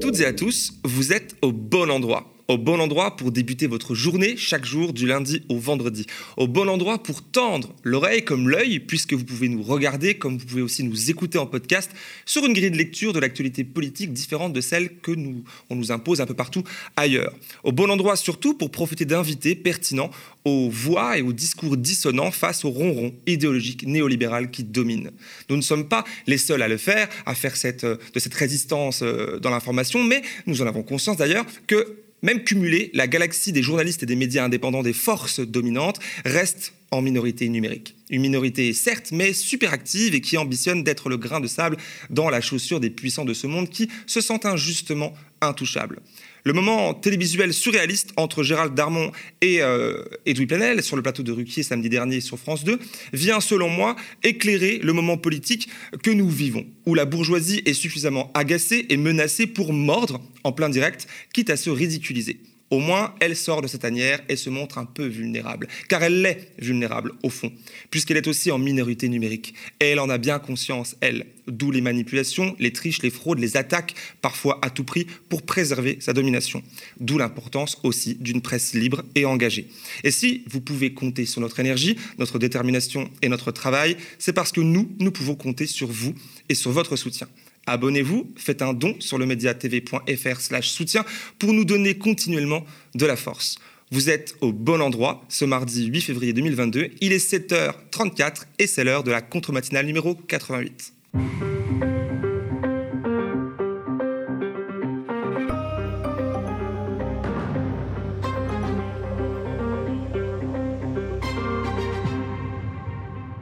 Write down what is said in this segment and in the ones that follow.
Toutes et à tous, vous êtes au bon endroit au bon endroit pour débuter votre journée chaque jour du lundi au vendredi. Au bon endroit pour tendre l'oreille comme l'œil, puisque vous pouvez nous regarder comme vous pouvez aussi nous écouter en podcast sur une grille de lecture de l'actualité politique différente de celle que nous, on nous impose un peu partout ailleurs. Au bon endroit surtout pour profiter d'invités pertinents aux voix et aux discours dissonants face au ronron idéologique néolibéral qui domine. Nous ne sommes pas les seuls à le faire, à faire cette, de cette résistance euh, dans l'information, mais nous en avons conscience d'ailleurs que même cumulée, la galaxie des journalistes et des médias indépendants des forces dominantes reste en minorité numérique. Une minorité certes, mais super active et qui ambitionne d'être le grain de sable dans la chaussure des puissants de ce monde qui se sentent injustement intouchables. Le moment télévisuel surréaliste entre Gérald Darmon et euh, Edoui sur le plateau de Ruquier samedi dernier sur France 2 vient selon moi éclairer le moment politique que nous vivons, où la bourgeoisie est suffisamment agacée et menacée pour mordre en plein direct, quitte à se ridiculiser. Au moins, elle sort de cette tanière et se montre un peu vulnérable, car elle l'est vulnérable au fond, puisqu'elle est aussi en minorité numérique. Et elle en a bien conscience, elle, d'où les manipulations, les triches, les fraudes, les attaques, parfois à tout prix, pour préserver sa domination. D'où l'importance aussi d'une presse libre et engagée. Et si vous pouvez compter sur notre énergie, notre détermination et notre travail, c'est parce que nous, nous pouvons compter sur vous et sur votre soutien. Abonnez-vous, faites un don sur le mediatv.fr slash soutien pour nous donner continuellement de la force. Vous êtes au bon endroit ce mardi 8 février 2022. Il est 7h34 et c'est l'heure de la contre-matinale numéro 88.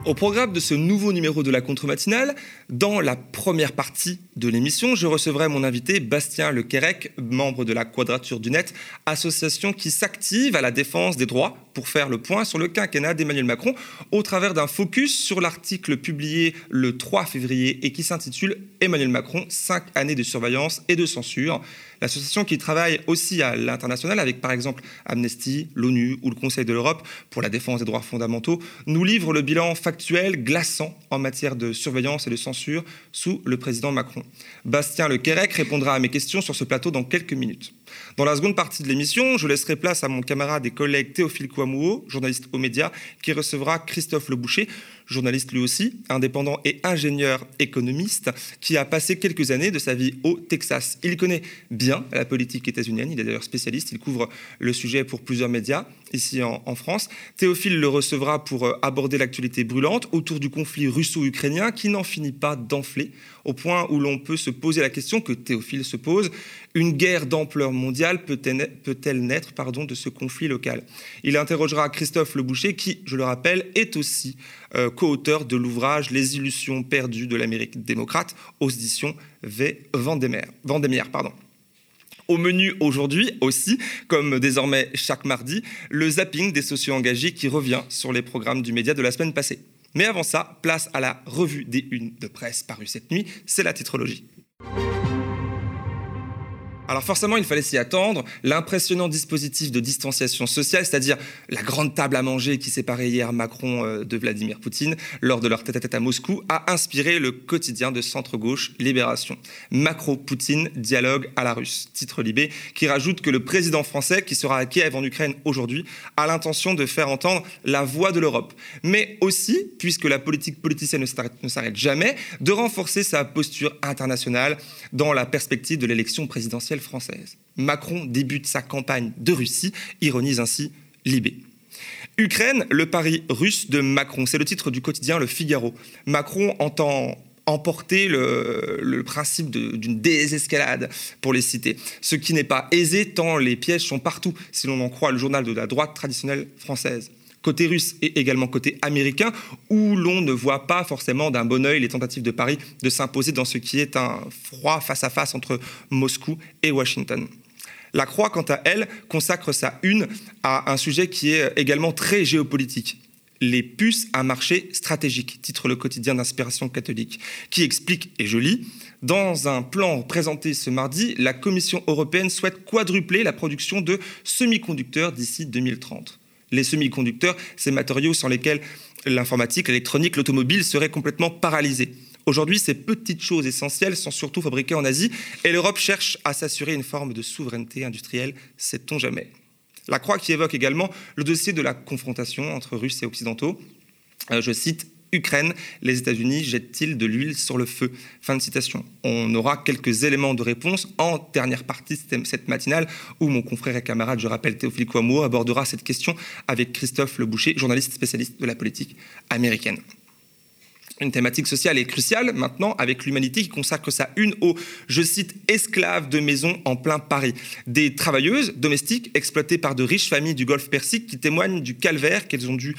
Au programme de ce nouveau numéro de la contre-matinale, dans la première partie de l'émission, je recevrai mon invité Bastien Le Quérec, membre de la Quadrature du Net, association qui s'active à la défense des droits pour faire le point sur le quinquennat d'Emmanuel Macron au travers d'un focus sur l'article publié le 3 février et qui s'intitule Emmanuel Macron, 5 années de surveillance et de censure l'association qui travaille aussi à l'international avec par exemple Amnesty, l'ONU ou le Conseil de l'Europe pour la défense des droits fondamentaux, nous livre le bilan factuel glaçant en matière de surveillance et de censure sous le président Macron. Bastien Le Quérec répondra à mes questions sur ce plateau dans quelques minutes. Dans la seconde partie de l'émission, je laisserai place à mon camarade et collègue Théophile Kouamouo, journaliste aux médias, qui recevra Christophe Leboucher, journaliste lui aussi, indépendant et ingénieur économiste, qui a passé quelques années de sa vie au Texas. Il connaît bien la politique états-unienne, il est d'ailleurs spécialiste, il couvre le sujet pour plusieurs médias ici en, en France. Théophile le recevra pour euh, aborder l'actualité brûlante autour du conflit russo-ukrainien qui n'en finit pas d'enfler, au point où l'on peut se poser la question que Théophile se pose, une guerre d'ampleur mondiale peut-elle naître de ce conflit local? Il interrogera Christophe Leboucher, qui, je le rappelle, est aussi euh, co-auteur de l'ouvrage Les illusions perdues de l'Amérique démocrate aux éditions V. Vendémiaire. Pardon. Au menu aujourd'hui aussi, comme désormais chaque mardi, le zapping des sociaux engagés qui revient sur les programmes du média de la semaine passée. Mais avant ça, place à la revue des unes de presse parue cette nuit, c'est la titrologie. Alors forcément, il fallait s'y attendre. L'impressionnant dispositif de distanciation sociale, c'est-à-dire la grande table à manger qui séparait hier Macron euh, de Vladimir Poutine lors de leur tête-à-tête -à, Moscou, a inspiré le quotidien de centre-gauche Libération. Macro-Poutine, dialogue à la russe. Titre Libé, qui rajoute que le président français, qui sera à Kiev en Ukraine aujourd'hui, a l'intention de faire entendre la voix de l'Europe. Mais aussi, puisque la politique politicienne ne s'arrête jamais, de renforcer sa posture internationale dans la perspective de l'élection présidentielle française. Macron débute sa campagne de Russie, ironise ainsi Libé. Ukraine, le pari russe de Macron. C'est le titre du quotidien Le Figaro. Macron entend emporter le, principe d'une désescalade, pour les citer. Ce qui n'est pas aisé tant les pièges sont partout, si l'on en croit le journal de la droite traditionnelle française côté russe et également côté américain, où l'on ne voit pas forcément d'un bon oeil les tentatives de Paris de s'imposer dans ce qui est un froid face-à-face entre Moscou et Washington. La Croix, quant à elle, consacre sa une à un sujet qui est également très géopolitique. Les puces à marché stratégique, titre le quotidien d'inspiration catholique, qui explique, et je lis, dans un plan présenté ce mardi, la Commission européenne souhaite quadrupler la production de semi-conducteurs d'ici 2030 les semi-conducteurs, ces matériaux sans lesquels l'informatique, l'électronique, l'automobile seraient complètement paralysés. Aujourd'hui, ces petites choses essentielles sont surtout fabriquées en Asie et l'Europe cherche à s'assurer une forme de souveraineté industrielle, sait-on jamais. La Croix qui évoque également le dossier de la confrontation entre Russes et Occidentaux. Euh, je cite Ukraine, les États-Unis jettent-ils de l'huile sur le feu? Fin de citation. On aura quelques éléments de réponse en dernière partie de cette matinale où mon confrère et camarade, je rappelle Théophile Kouamouo, abordera cette question avec Christophe Le Boucher, journaliste spécialiste de la politique américaine. Une thématique sociale est cruciale maintenant avec l'humanité qui consacre sa une aux, je cite, esclaves de maison en plein Paris. Des travailleuses domestiques exploitées par de riches familles du Golfe Persique qui témoignent du calvaire qu'elles ont dû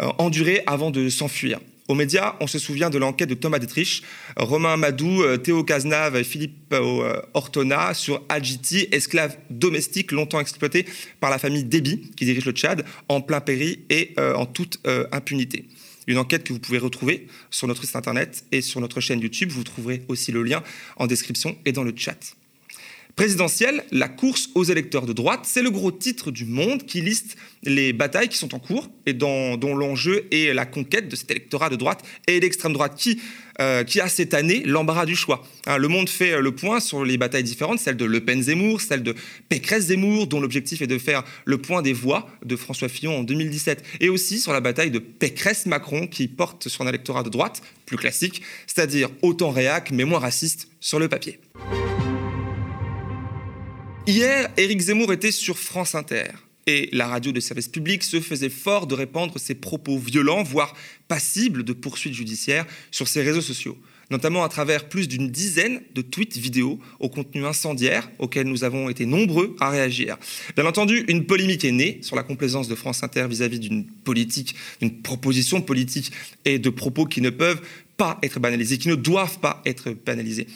euh, endurer avant de s'enfuir. Aux médias, on se souvient de l'enquête de Thomas Detrich, Romain Madou, euh, Théo Cazenave et Philippe euh, Ortona sur Adjiti, esclaves domestiques longtemps exploités par la famille Déby, qui dirige le Tchad, en plein péri et en toute impunité. Une enquête que vous pouvez retrouver sur notre site internet et sur notre chaîne YouTube. Vous trouverez aussi le lien en description et dans le chat. Présidentielle, la course aux électeurs de droite, c'est le gros titre du Monde qui liste les batailles qui sont en cours et dont, l'enjeu est la conquête de cet électorat de droite et l'extrême droite qui, euh, qui a cette année l'embarras du choix. Hein, le Monde fait le point sur les batailles différentes, celle de Le Pen-Zemmour, celle de Pécresse-Zemmour, dont l'objectif est de faire le point des voix de François Fillon en 2017, et aussi sur la bataille de Pécresse-Macron qui porte sur un électorat de droite plus classique, c'est-à-dire autant réac mais moins raciste sur le papier. Hier, Éric Zemmour était sur France Inter et la radio de service public se faisait fort de répandre ses propos violents, voire passibles de poursuites judiciaires sur ses réseaux sociaux, notamment à travers plus d'une dizaine de tweets vidéo au contenu incendiaire auxquels nous avons été nombreux à réagir. Bien entendu, une polémique est née sur la complaisance de France Inter vis-à-vis d'une politique, d'une proposition politique et de propos qui ne peuvent pas être banalisés, qui ne doivent pas être banalisés.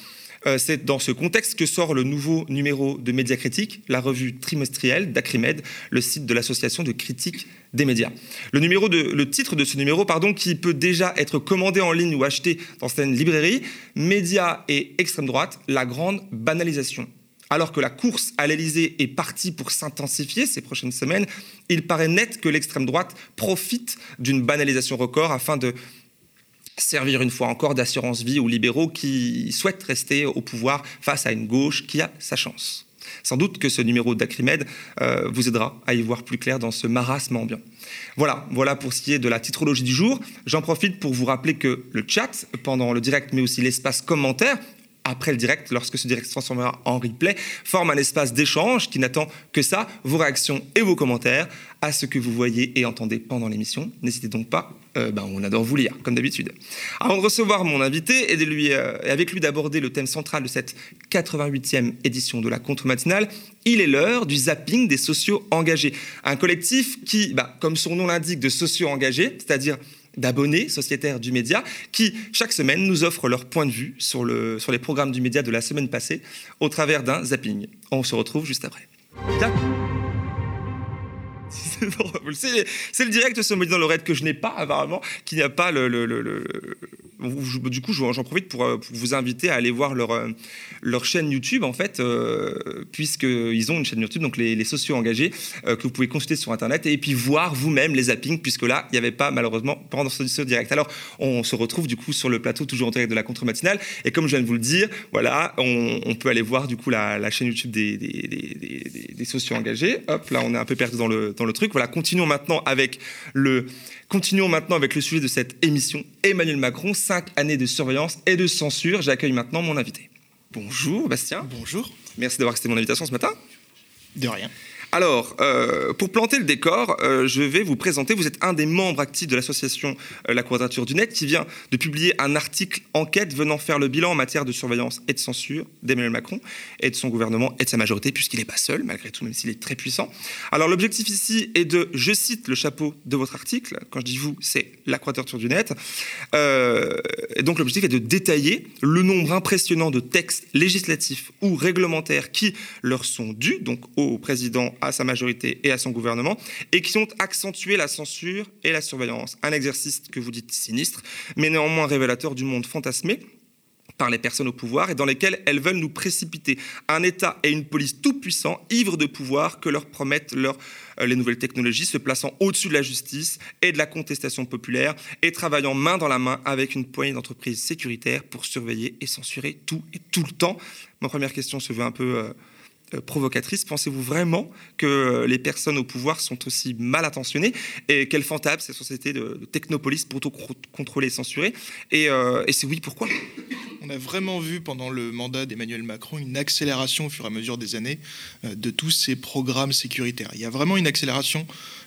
Euh, c'est dans ce contexte que sort le nouveau numéro de Médiacritique, la revue trimestrielle d'Acrimed, le site de l'association de critique des médias. Le titre de ce numéro, pardon, qui peut déjà être commandé en ligne ou acheté dans certaines librairies, Médias et extrême droite, la grande banalisation. Alors que la course à l'Elysée est partie pour s'intensifier ces prochaines semaines, il paraît net que l'extrême droite profite d'une banalisation record afin de servir une fois encore d'assurance vie aux libéraux qui souhaitent rester au pouvoir face à une gauche qui a sa chance. Sans doute que ce numéro d'Acrimed euh, vous aidera à y voir plus clair dans ce marasme ambiant. Voilà, voilà pour ce qui est de la titrologie du jour. J'en profite pour vous rappeler que le chat pendant le direct, mais aussi l'espace commentaire, après le direct, lorsque ce direct se transformera en replay, forme un espace d'échange qui n'attend que ça, vos réactions et vos commentaires à ce que vous voyez et entendez pendant l'émission. N'hésitez donc pas, euh, ben, on adore vous lire, comme d'habitude. Avant de recevoir mon invité et, euh, avec lui d'aborder le thème central de cette 88e édition de la contre-matinale, il est l'heure du zapping des sociaux engagés. Un collectif qui, ben, comme son nom l'indique, de sociaux engagés, c'est-à-dire d'abonnés sociétaires du média qui, chaque semaine, nous offrent leur point de vue sur, le, sur les programmes du média de la semaine passée au travers d'un zapping. On se retrouve juste après. C'est le direct ce mot dans l'oreille que je n'ai pas apparemment, qu'il n'y a pas le, du coup, j'en profite euh, pour, vous inviter à aller voir leur, euh, chaîne YouTube, en fait, euh, puisqu'ils ont une chaîne YouTube, donc les, sociaux engagés, que vous pouvez consulter sur Internet, et puis voir vous-même les zappings, puisque là, il n'y avait pas, malheureusement, pendant ce, direct. Alors, on se retrouve, du coup, sur le plateau, toujours en direct de la contre-matinale, et comme je viens de vous le dire, voilà, on, peut aller voir, du coup, la, chaîne YouTube des, des, des, sociaux engagés. Hop, là, on est un peu perdu dans le, dans le truc. Voilà, continuons maintenant avec le Continuons maintenant avec le sujet de cette émission. Emmanuel Macron, cinq années de surveillance et de censure. J'accueille maintenant mon invité. Bonjour Bastien. Bonjour. Merci d'avoir accepté mon invitation ce matin. De rien. Alors, euh, pour planter le décor, euh, je vais vous présenter. Vous êtes un des membres actifs de l'association euh, La Quadrature du Net qui vient de publier un article enquête venant faire le bilan en matière de surveillance et de censure d'Emmanuel Macron et de son gouvernement et de sa majorité, puisqu'il n'est pas seul, malgré tout, même s'il est très puissant. Alors, l'objectif ici est de, je cite le chapeau de votre article, quand je dis vous, c'est La Quadrature du Net. et donc, l'objectif est de détailler le nombre impressionnant de textes législatifs ou réglementaires qui leur sont dus, donc au président à sa majorité et à son gouvernement, et qui ont accentué la censure et la surveillance. Un exercice que vous dites sinistre, mais néanmoins révélateur du monde fantasmé par les personnes au pouvoir et dans lesquelles elles veulent nous précipiter. Un État et une police tout-puissants, ivres de pouvoir, que leur promettent euh, les nouvelles technologies, se plaçant au-dessus de la justice et de la contestation populaire et travaillant main dans la main avec une poignée d'entreprises sécuritaires pour surveiller et censurer tout et tout le temps. Ma première question se veut un peu... Euh, provocatrice. Pensez-vous vraiment que euh, les personnes au pouvoir sont aussi mal intentionnées? Et qu'elles fantasment ces sociétés de, technopolis pour tout contrôler et censurer? Et, euh, et c'est oui, pourquoi? On a vraiment vu pendant le mandat d'Emmanuel Macron une accélération au fur et à mesure des années de tous ces programmes sécuritaires. Il y a vraiment une accélération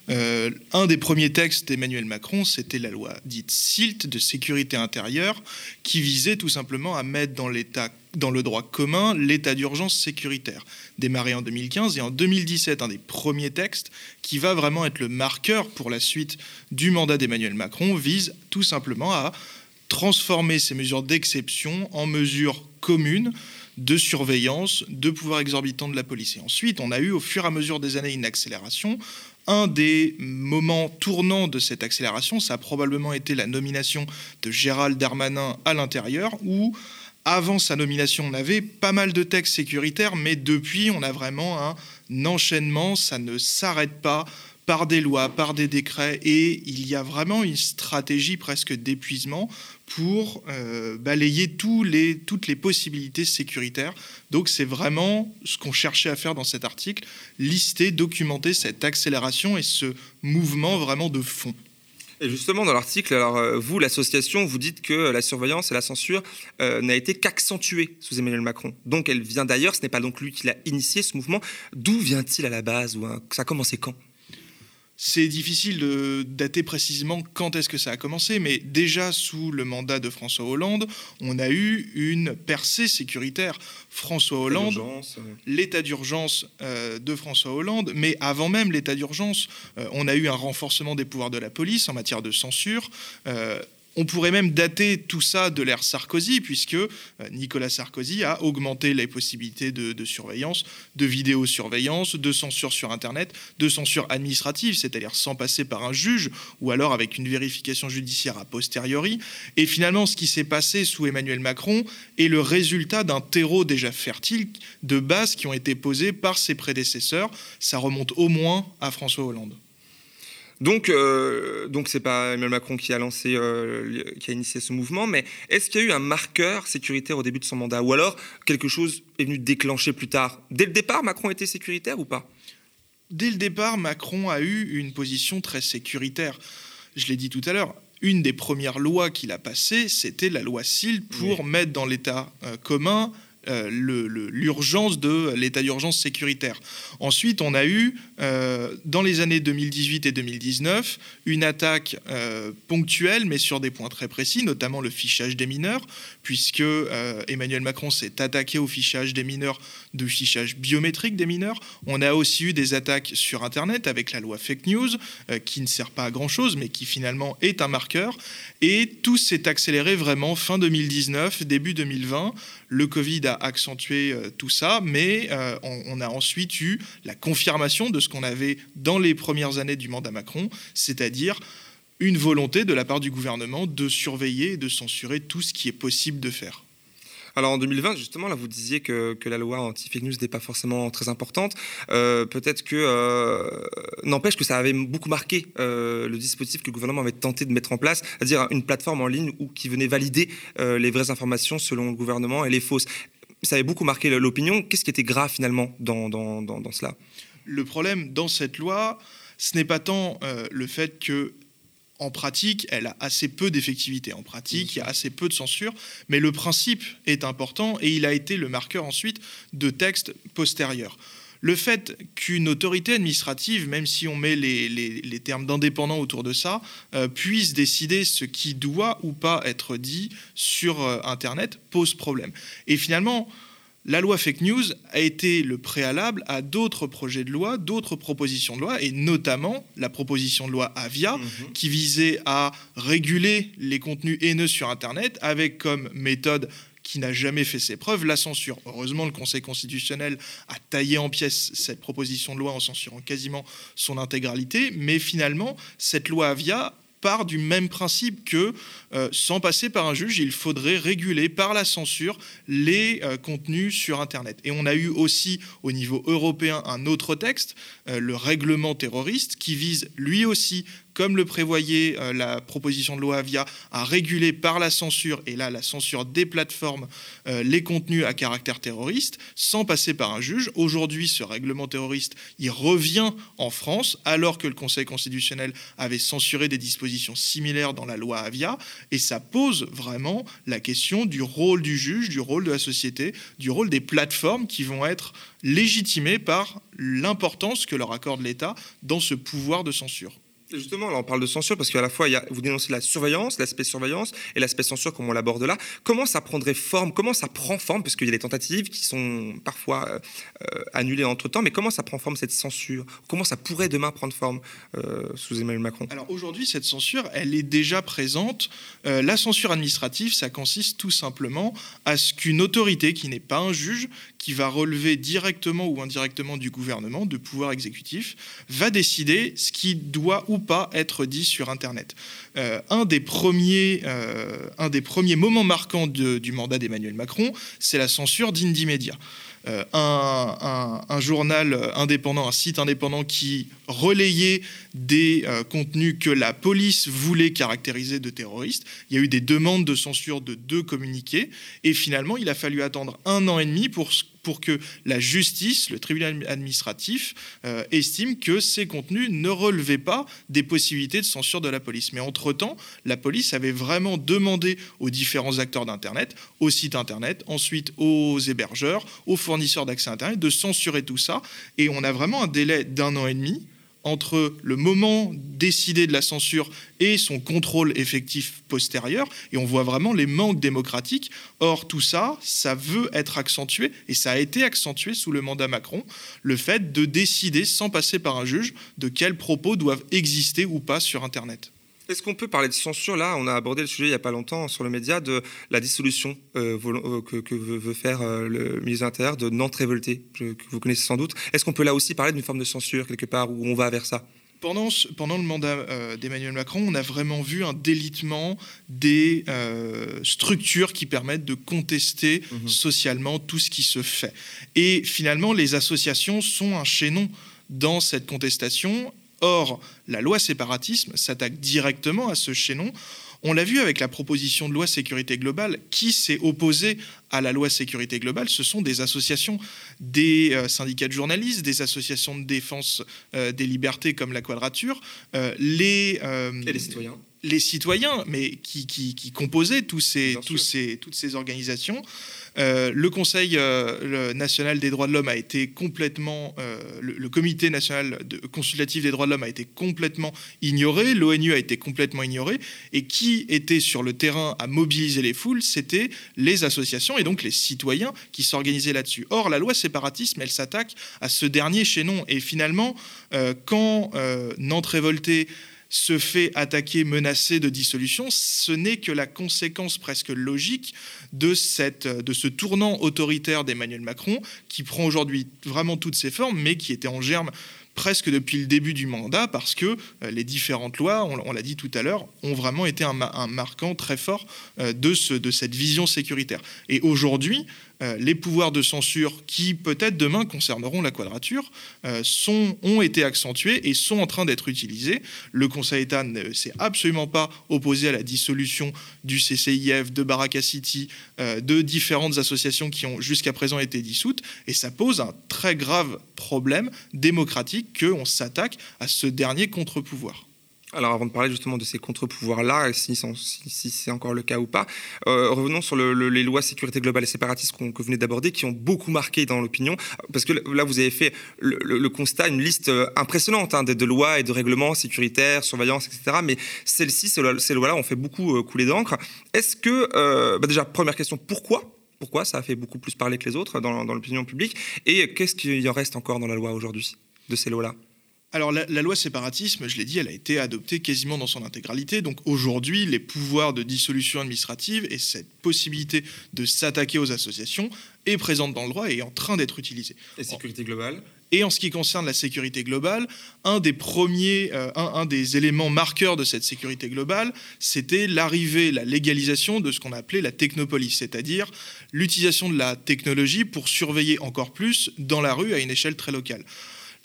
euh, un des premiers textes d'Emmanuel Macron, c'était la loi dite SILT de sécurité intérieure, qui visait tout simplement à mettre dans l'état dans le droit commun l'état d'urgence sécuritaire, démarré en 2015 et en 2017, un des premiers textes qui va vraiment être le marqueur pour la suite du mandat d'Emmanuel Macron, vise tout simplement à transformer ces mesures d'exception en mesures communes de surveillance, de pouvoir exorbitant de la police. Et ensuite, on a eu au fur et à mesure des années une accélération un des moments tournants de cette accélération, ça a probablement été la nomination de Gérald Darmanin à l'intérieur, où avant sa nomination, on avait pas mal de textes sécuritaires, mais depuis, on a vraiment un enchaînement, ça ne s'arrête pas par des lois, par des décrets, et il y a vraiment une stratégie presque d'épuisement pour euh, balayer toutes les possibilités sécuritaires. Donc c'est vraiment ce qu'on cherchait à faire dans cet article, lister, documenter cette accélération et ce mouvement vraiment de fond. Et justement, dans l'article, alors euh, vous, l'association, vous dites que la surveillance et la censure euh, n'a été qu'accentuée sous Emmanuel Macron. Donc elle vient d'ailleurs, ce n'est pas donc lui qui l'a initié ce mouvement. D'où vient-il à la base ou Ça a commencé quand? C'est difficile de dater précisément quand est-ce que ça a commencé, mais déjà sous le mandat de François Hollande, on a eu une percée sécuritaire. François Hollande, l'état d'urgence euh, de François Hollande, mais avant même l'état d'urgence, euh, on a eu un renforcement des pouvoirs de la police en matière de censure. Euh, on pourrait même dater tout ça de l'ère Sarkozy, puisque euh, Nicolas Sarkozy a augmenté les possibilités de, surveillance, de vidéosurveillance, de censure sur Internet, de censure administrative, c'est-à-dire sans passer par un juge, ou alors avec une vérification judiciaire a posteriori. Et finalement, ce qui s'est passé sous Emmanuel Macron est le résultat d'un terreau déjà fertile de bases qui ont été posées par ses prédécesseurs. Ça remonte au moins à François Hollande. Donc, euh, donc c'est pas Emmanuel Macron qui a lancé, euh, qui a initié ce mouvement, mais est-ce qu'il y a eu un marqueur sécuritaire au début de son mandat, ou alors quelque chose est venu déclencher plus tard? Dès le départ, Macron était sécuritaire ou pas? Dès le départ, Macron a eu une position très sécuritaire. Je l'ai dit tout à l'heure. Une des premières lois qu'il a passées, c'était la loi SIL pour mettre dans l'État euh, commun l'urgence de l'état d'urgence sécuritaire. Ensuite, on a eu, euh, dans les années 2018 et 2019, une attaque euh, ponctuelle, mais sur des points très précis, notamment le fichage des mineurs, puisque Emmanuel Macron s'est attaqué au fichage des mineurs, de fichage biométrique des mineurs. On a aussi eu des attaques sur Internet avec la loi fake news, qui ne sert pas à grand-chose, mais qui finalement est un marqueur. Et tout s'est accéléré vraiment fin 2019, début 2020. Le Covid a accentué euh, tout ça, mais euh, on, a ensuite eu la confirmation de ce qu'on avait dans les premières années du mandat Macron, c'est-à-dire une volonté de la part du gouvernement de surveiller et de censurer tout ce qui est possible de faire. Alors en 2020, justement, là, vous disiez que, la loi anti-fake news n'est pas forcément très importante. Euh, peut-être que, euh, n'empêche que ça avait beaucoup marqué euh, le dispositif que le gouvernement avait tenté de mettre en place, c'est-à-dire une plateforme en ligne où, qui venait valider les vraies informations selon le gouvernement et les fausses. Ça avait beaucoup marqué l'opinion. Qu'est-ce qui était grave finalement dans, dans, dans cela? Le problème dans cette loi, ce n'est pas tant le fait que en pratique, elle a assez peu d'effectivité. En pratique, il y a assez peu de censure, mais le principe est important et il a été le marqueur ensuite de textes postérieurs. Le fait qu'une autorité administrative, même si on met les, termes d'indépendant autour de ça, euh, puisse décider ce qui doit ou pas être dit sur euh, Internet pose problème. Et finalement, la loi fake news a été le préalable à d'autres projets de loi, d'autres propositions de loi, et notamment la proposition de loi Avia, mhm. qui visait à réguler les contenus haineux sur Internet avec comme méthode qui n'a jamais fait ses preuves, la censure. Heureusement, le Conseil constitutionnel a taillé en pièces cette proposition de loi en censurant quasiment son intégralité, mais finalement, cette loi Avia part du même principe que, euh, sans passer par un juge, il faudrait réguler par la censure les euh, contenus sur Internet. Et on a eu aussi au niveau européen un autre texte, euh, le règlement terroriste, qui vise lui aussi comme le prévoyait euh, la proposition de loi Avia, à réguler par la censure, et là la censure des plateformes, euh, les contenus à caractère terroriste, sans passer par un juge. Aujourd'hui, ce règlement terroriste, il revient en France, alors que le Conseil constitutionnel avait censuré des dispositions similaires dans la loi Avia, et ça pose vraiment la question du rôle du juge, du rôle de la société, du rôle des plateformes qui vont être légitimées par l'importance que leur accorde l'État dans ce pouvoir de censure. Justement, là, on parle de censure parce qu'à la fois, il y a, vous dénoncez la surveillance, l'aspect surveillance et l'aspect censure, comme on l'aborde là. Comment ça prendrait forme Comment ça prend forme Parce qu'il y a des tentatives qui sont parfois euh, euh, annulées entre temps, mais comment ça prend forme cette censure? Comment ça pourrait demain prendre forme euh, sous Emmanuel Macron? Alors aujourd'hui, cette censure, elle est déjà présente. la censure administrative, ça consiste tout simplement à ce qu'une autorité qui n'est pas un juge, qui va relever directement ou indirectement du gouvernement, de pouvoir exécutif, va décider ce qui doit ou pas être dit sur Internet. Euh, un, des premiers, euh, un des premiers moments marquants du mandat d'Emmanuel Macron, c'est la censure d'Indie Media. Euh, un, journal indépendant, un site indépendant qui relayait des contenus que la police voulait caractériser de terroristes. Il y a eu des demandes de censure de deux communiqués et finalement il a fallu attendre un an et demi pour pour que la justice, le tribunal administratif, euh, estime que ces contenus ne relevaient pas des possibilités de censure de la police. Mais entre-temps, la police avait vraiment demandé aux différents acteurs d'Internet, aux sites Internet, ensuite aux hébergeurs, aux fournisseurs d'accès Internet, de censurer tout ça. Et on a vraiment un délai d'un an et demi entre le moment décidé de la censure et son contrôle effectif postérieur, et on voit vraiment les manques démocratiques. Or, tout ça, ça veut être accentué, et ça a été accentué sous le mandat Macron, le fait de décider, sans passer par un juge, de quels propos doivent exister ou pas sur Internet. Est-ce qu'on peut parler de censure Là, on a abordé le sujet il n'y a pas longtemps sur le média de la dissolution euh, euh, que, veut faire euh, le ministre de l'Intérieur de Nantes révoltée, que vous connaissez sans doute. Est-ce qu'on peut là aussi parler d'une forme de censure quelque part où on va vers ça? Pendant, pendant, le mandat d'Emmanuel Macron, on a vraiment vu un délitement des structures qui permettent de contester mhm. socialement tout ce qui se fait. Et finalement, les associations sont un chaînon dans cette contestation Or, la loi séparatisme s'attaque directement à ce chaînon. On l'a vu avec la proposition de loi sécurité globale. Qui s'est opposé à la loi sécurité globale? Ce sont des associations, des euh, syndicats de journalistes, des associations de défense euh, des libertés comme la Quadrature, euh, les, Et les citoyens les citoyens, mais qui, composaient tous ces, tous ces, toutes ces organisations. Euh, le Conseil euh, national des droits de l'homme a été complètement, euh, le, Comité national de, consultatif des droits de l'homme a été complètement ignoré, l'ONU a été complètement ignoré, et qui était sur le terrain à mobiliser les foules, c'était les associations et donc les citoyens qui s'organisaient là-dessus. Or, la loi séparatisme, elle s'attaque à ce dernier chaînon, et finalement, quand Nantes révoltée se fait attaquer, menacer de dissolution, ce n'est que la conséquence presque logique de, cette, de ce tournant autoritaire d'Emmanuel Macron, qui prend aujourd'hui vraiment toutes ses formes, mais qui était en germe presque depuis le début du mandat, parce que euh, les différentes lois, on, l'a dit tout à l'heure, ont vraiment été un, marquant très fort euh, de, ce, de cette vision sécuritaire. Et aujourd'hui, les pouvoirs de censure qui peut-être demain concerneront la quadrature euh, ont été accentués et sont en train d'être utilisés. Le Conseil d'État ne s'est absolument pas opposé à la dissolution du CCIF, de Baraka City, euh, de différentes associations qui ont jusqu'à présent été dissoutes, et ça pose un très grave problème démocratique qu'on s'attaque à ce dernier contre-pouvoir. Alors avant de parler justement de ces contre-pouvoirs-là, si, c'est encore le cas ou pas, euh, revenons sur les lois sécurité globale et séparatistes que vous venez d'aborder, qui ont beaucoup marqué dans l'opinion, parce que là vous avez fait le, constat, une liste euh, impressionnante hein, de, lois et de règlements sécuritaires, surveillance, etc. Mais celles-ci, ces lois-là, ont fait beaucoup euh, couler d'encre. Est-ce que, bah déjà, première question, pourquoi? Pourquoi ça a fait beaucoup plus parler que les autres dans l'opinion publique? Et qu'est-ce qu'il en reste encore dans la loi aujourd'hui de ces lois-là? Alors la, loi séparatisme, je l'ai dit, elle a été adoptée quasiment dans son intégralité. Donc aujourd'hui, les pouvoirs de dissolution administrative et cette possibilité de s'attaquer aux associations est présente dans le droit et est en train d'être utilisée. Et sécurité globale Et en ce qui concerne la sécurité globale, un des premiers, euh, un, des éléments marqueurs de cette sécurité globale, c'était l'arrivée, la légalisation de ce qu'on appelait la technopolis, c'est-à-dire l'utilisation de la technologie pour surveiller encore plus dans la rue à une échelle très locale.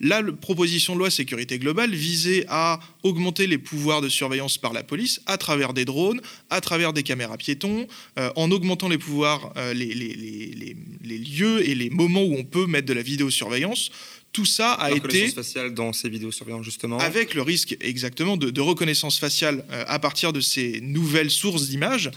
La proposition de loi sécurité globale visait à augmenter les pouvoirs de surveillance par la police à travers des drones, à travers des caméras piétons, euh, en augmentant les pouvoirs, euh, les, les, lieux et les moments où on peut mettre de la vidéosurveillance tout ça a été faciale dans ces justement. avec le risque exactement de, reconnaissance faciale euh, à partir de ces nouvelles sources d'images.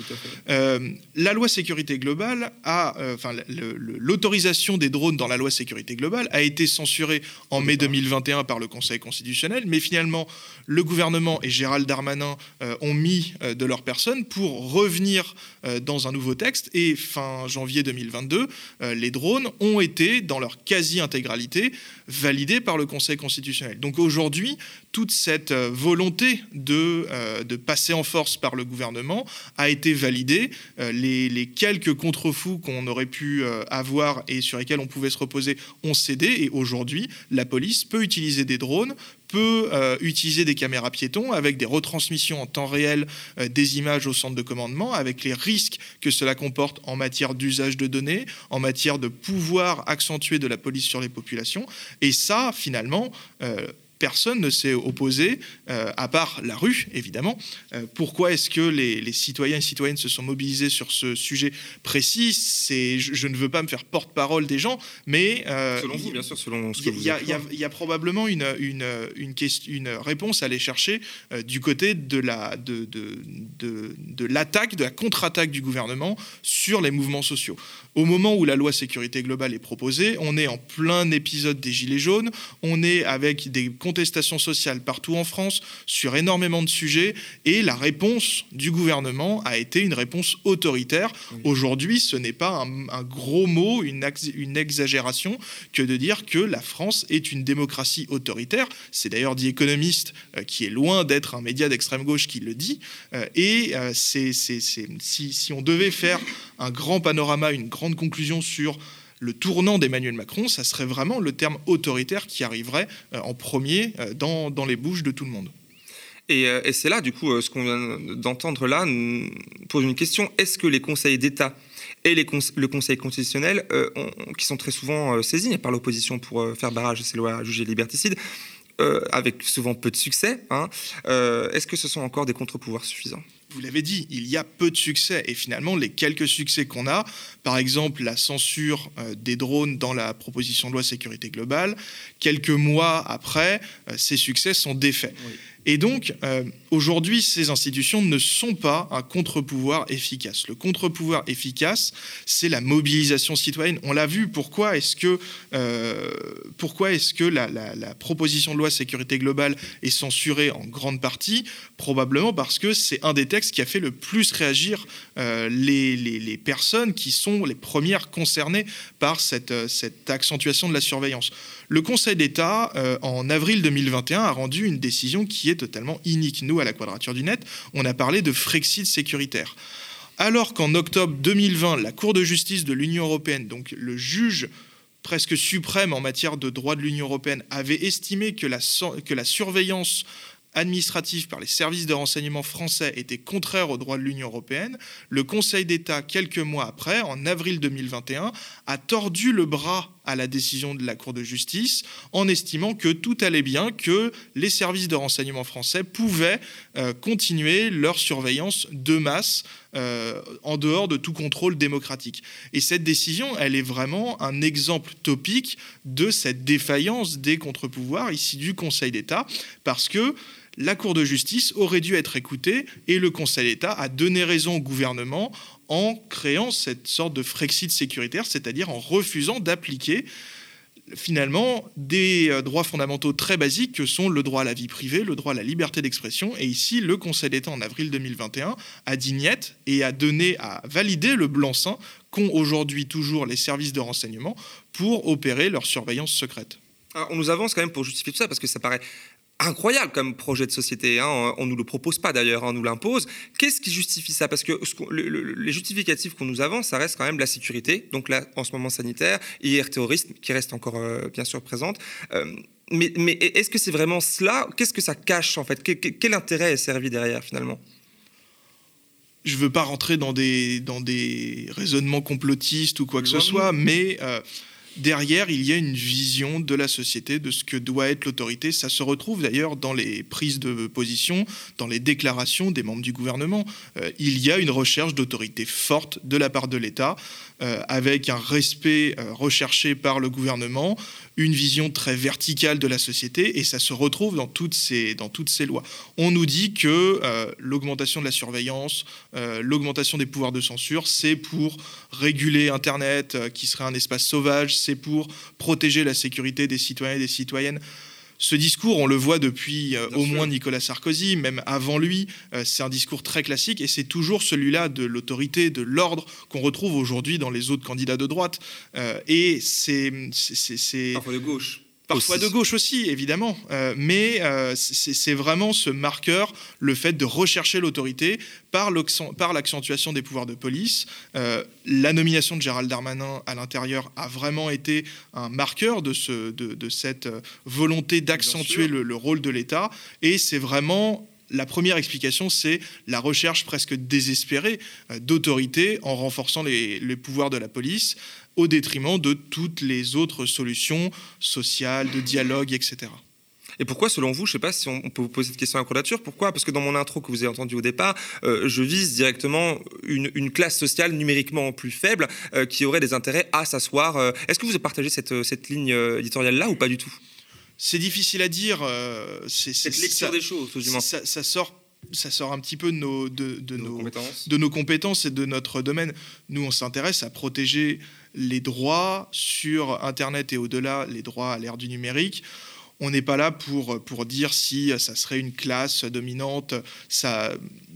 Euh, la loi sécurité globale a, euh, enfin l'autorisation des drones dans la loi sécurité globale a été censurée en mai 2021 par le Conseil constitutionnel, mais finalement le gouvernement et Gérald Darmanin ont mis de leur personne pour revenir dans un nouveau texte et fin janvier 2022, les drones ont été dans leur quasi-intégralité validé par le Conseil constitutionnel. Donc aujourd'hui, toute cette euh, volonté de, euh, de, passer en force par le gouvernement a été validée. Euh, les, les, quelques contre-fous qu'on aurait pu avoir et sur lesquels on pouvait se reposer ont cédé. Et aujourd'hui, la police peut utiliser des drones peut utiliser des caméras piétons avec des retransmissions en temps réel des images au centre de commandement, avec les risques que cela comporte en matière d'usage de données, en matière de pouvoir accentué de la police sur les populations. Et ça, finalement, personne ne s'est opposé, euh, à part la rue, évidemment. Euh, pourquoi est-ce que les, citoyens et citoyennes se sont mobilisés sur ce sujet précis? C'est, je, ne veux pas me faire porte-parole des gens, mais... Euh, selon vous, bien sûr, selon ce que vous Il y, a probablement une, une, une, question, une réponse à aller chercher du côté de, la, de, de, de, de l'attaque, de la contre-attaque du gouvernement sur les mouvements sociaux. Au moment où la loi sécurité globale est proposée, on est en plein épisode des Gilets jaunes, on est avec des contestations sociales partout en France sur énormément de sujets, et la réponse du gouvernement a été une réponse autoritaire. Aujourd'hui, ce n'est pas un, gros mot, une, une exagération, que de dire que la France est une démocratie autoritaire. C'est d'ailleurs dit économiste, euh, qui est loin d'être un média d'extrême gauche qui le dit. Euh, et euh, c'est, si, si on devait faire un grand panorama, une grande conclusion sur le tournant d'Emmanuel Macron, ça serait vraiment le terme autoritaire qui arriverait euh, en premier euh, dans, dans, les bouches de tout le monde. Et, euh, c'est là, du coup, ce qu'on vient d'entendre là pose une question. Est-ce que les conseils d'État et le Conseil constitutionnel, qui sont très souvent saisis par l'opposition pour faire barrage à ces lois jugées liberticides, avec souvent peu de succès, hein, est-ce que ce sont encore des contre-pouvoirs suffisants? Vous l'avez dit, il y a peu de succès. Et finalement, les quelques succès qu'on a, par exemple la censure euh, des drones dans la proposition de loi sécurité globale, quelques mois après, euh, ces succès sont défaits. Et donc, euh, aujourd'hui, ces institutions ne sont pas un contre-pouvoir efficace. Le contre-pouvoir efficace, c'est la mobilisation citoyenne. On l'a vu, pourquoi est-ce que, euh, la, proposition de loi sécurité globale est censurée en grande partie? Probablement parce que c'est un des textes qui a fait le plus réagir euh, les, personnes qui sont les premières concernées par cette accentuation de la surveillance. Le Conseil d'État, en avril 2021, a rendu une décision qui est totalement inique. Nous, à la Quadrature du Net, on a parlé de Frexit sécuritaire. Alors qu'en octobre 2020, la Cour de justice de l'Union européenne, donc le juge presque suprême en matière de droit de l'Union européenne, avait estimé que la, que la surveillance administrative par les services de renseignement français était contraire au droit de l'Union européenne, le Conseil d'État, quelques mois après, en avril 2021, a tordu le bras à la décision de la Cour de justice en estimant que tout allait bien, que les services de renseignement français pouvaient euh, continuer leur surveillance de masse euh, en dehors de tout contrôle démocratique. Et cette décision, elle est vraiment un exemple topique de cette défaillance des contre-pouvoirs ici du Conseil d'État, parce que la Cour de justice aurait dû être écoutée et le Conseil d'État a donné raison au gouvernement en créant cette sorte de Frexit sécuritaire, c'est-à-dire en refusant d'appliquer finalement des euh, droits fondamentaux très basiques que sont le droit à la vie privée, le droit à la liberté d'expression. Et ici, le Conseil d'État en avril 2021 a dit niet et a donné, à valider le blanc-seing qu'ont aujourd'hui toujours les services de renseignement pour opérer leur surveillance secrète. on nous avance quand même pour justifier tout ça parce que ça paraît incroyable comme projet de société. Hein. On ne nous le propose pas d'ailleurs, hein, on nous l'impose. Qu'est-ce qui justifie ça? Parce que les justificatifs qu'on nous avance, ça reste quand même la sécurité, donc là, en ce moment sanitaire, hier terrorisme, qui reste encore euh, bien sûr présente. Euh, mais, mais est-ce que c'est vraiment cela? Qu'est-ce que ça cache en fait? Quel, intérêt est servi derrière finalement? Je ne veux pas rentrer dans des, dans des raisonnements complotistes ou quoi que ce soit, mais euh, derrière, il y a une vision de la société, de ce que doit être l'autorité. Ça se retrouve d'ailleurs dans les prises de position, dans les déclarations des membres du gouvernement. Euh, il y a une recherche d'autorité forte de la part de l'État, avec un respect euh, recherché par le gouvernement, une vision très verticale de la société, et ça se retrouve dans toutes ces, dans toutes ces lois. On nous dit que l'augmentation de la surveillance, l'augmentation des pouvoirs de censure, c'est pour réguler Internet, qui serait un espace sauvage, c'est pour protéger la sécurité des citoyens et des citoyennes. Ce discours, on le voit depuis euh, au moins Nicolas Sarkozy, même avant lui, euh, c'est un discours très classique et c'est toujours celui-là de l'autorité, de l'ordre qu'on retrouve aujourd'hui dans les autres candidats de droite. Euh, et c'est. Parfois de gauche. Parfois de gauche aussi, évidemment, euh, mais euh, c'est vraiment ce marqueur, le fait de rechercher l'autorité par l'accentuation des pouvoirs de police. Euh, la nomination de Gérald Darmanin à l'intérieur a vraiment été un marqueur de, ce, de, cette volonté d'accentuer le, rôle de l'État, et c'est vraiment la première explication, c'est la recherche presque désespérée d'autorité en renforçant les, pouvoirs de la police au détriment de toutes les autres solutions sociales, de dialogue, etc. Et pourquoi, selon vous, je ne sais pas si on peut vous poser cette question à la pourquoi? Parce que dans mon intro que vous avez entendu au départ, euh, je vise directement une, classe sociale numériquement plus faible euh, qui aurait des intérêts à s'asseoir. Euh, est-ce que vous partagez cette ligne éditoriale-là ou pas du tout? C'est difficile à dire. c'est, cette lecture des choses, ça, ça sort ça sort un petit peu de nos, de, nos, de nos compétences et de notre domaine. Nous, on s'intéresse à protéger les droits sur Internet et au-delà, les droits à l'ère du numérique. On n'est pas là pour, pour dire si ça serait une classe dominante. Ça,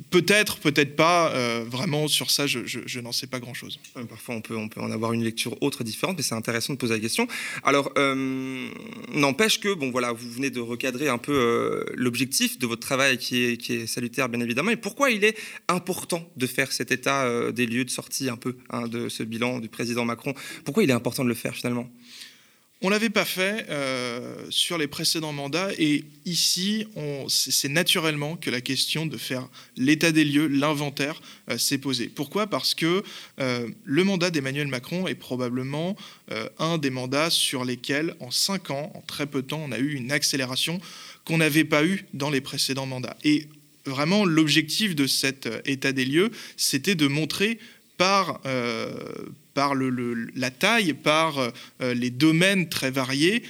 peut-être, peut-être pas. Euh, vraiment, sur ça, je, n'en sais pas grand-chose. Parfois, on peut, on peut en avoir une lecture autre, différente, mais c'est intéressant de poser la question. Alors, euh, n'empêche que, bon, voilà, vous venez de recadrer un peu euh, l'objectif de votre travail qui est, qui est salutaire, bien évidemment. Et pourquoi il est important de faire cet état des lieux de sortie un peu hein, de ce bilan du président Macron? Pourquoi il est important de le faire finalement? On ne l'avait pas fait euh, sur les précédents mandats et ici, c'est naturellement que la question de faire l'état des lieux, l'inventaire, euh, s'est posée. Pourquoi? Parce que euh, le mandat d'Emmanuel Macron est probablement un des mandats sur lesquels, en cinq ans, en très peu de temps, on a eu une accélération qu'on n'avait pas eue dans les précédents mandats. Et vraiment, l'objectif de cet état des lieux, c'était de montrer par, par la taille, par euh, les domaines très variés,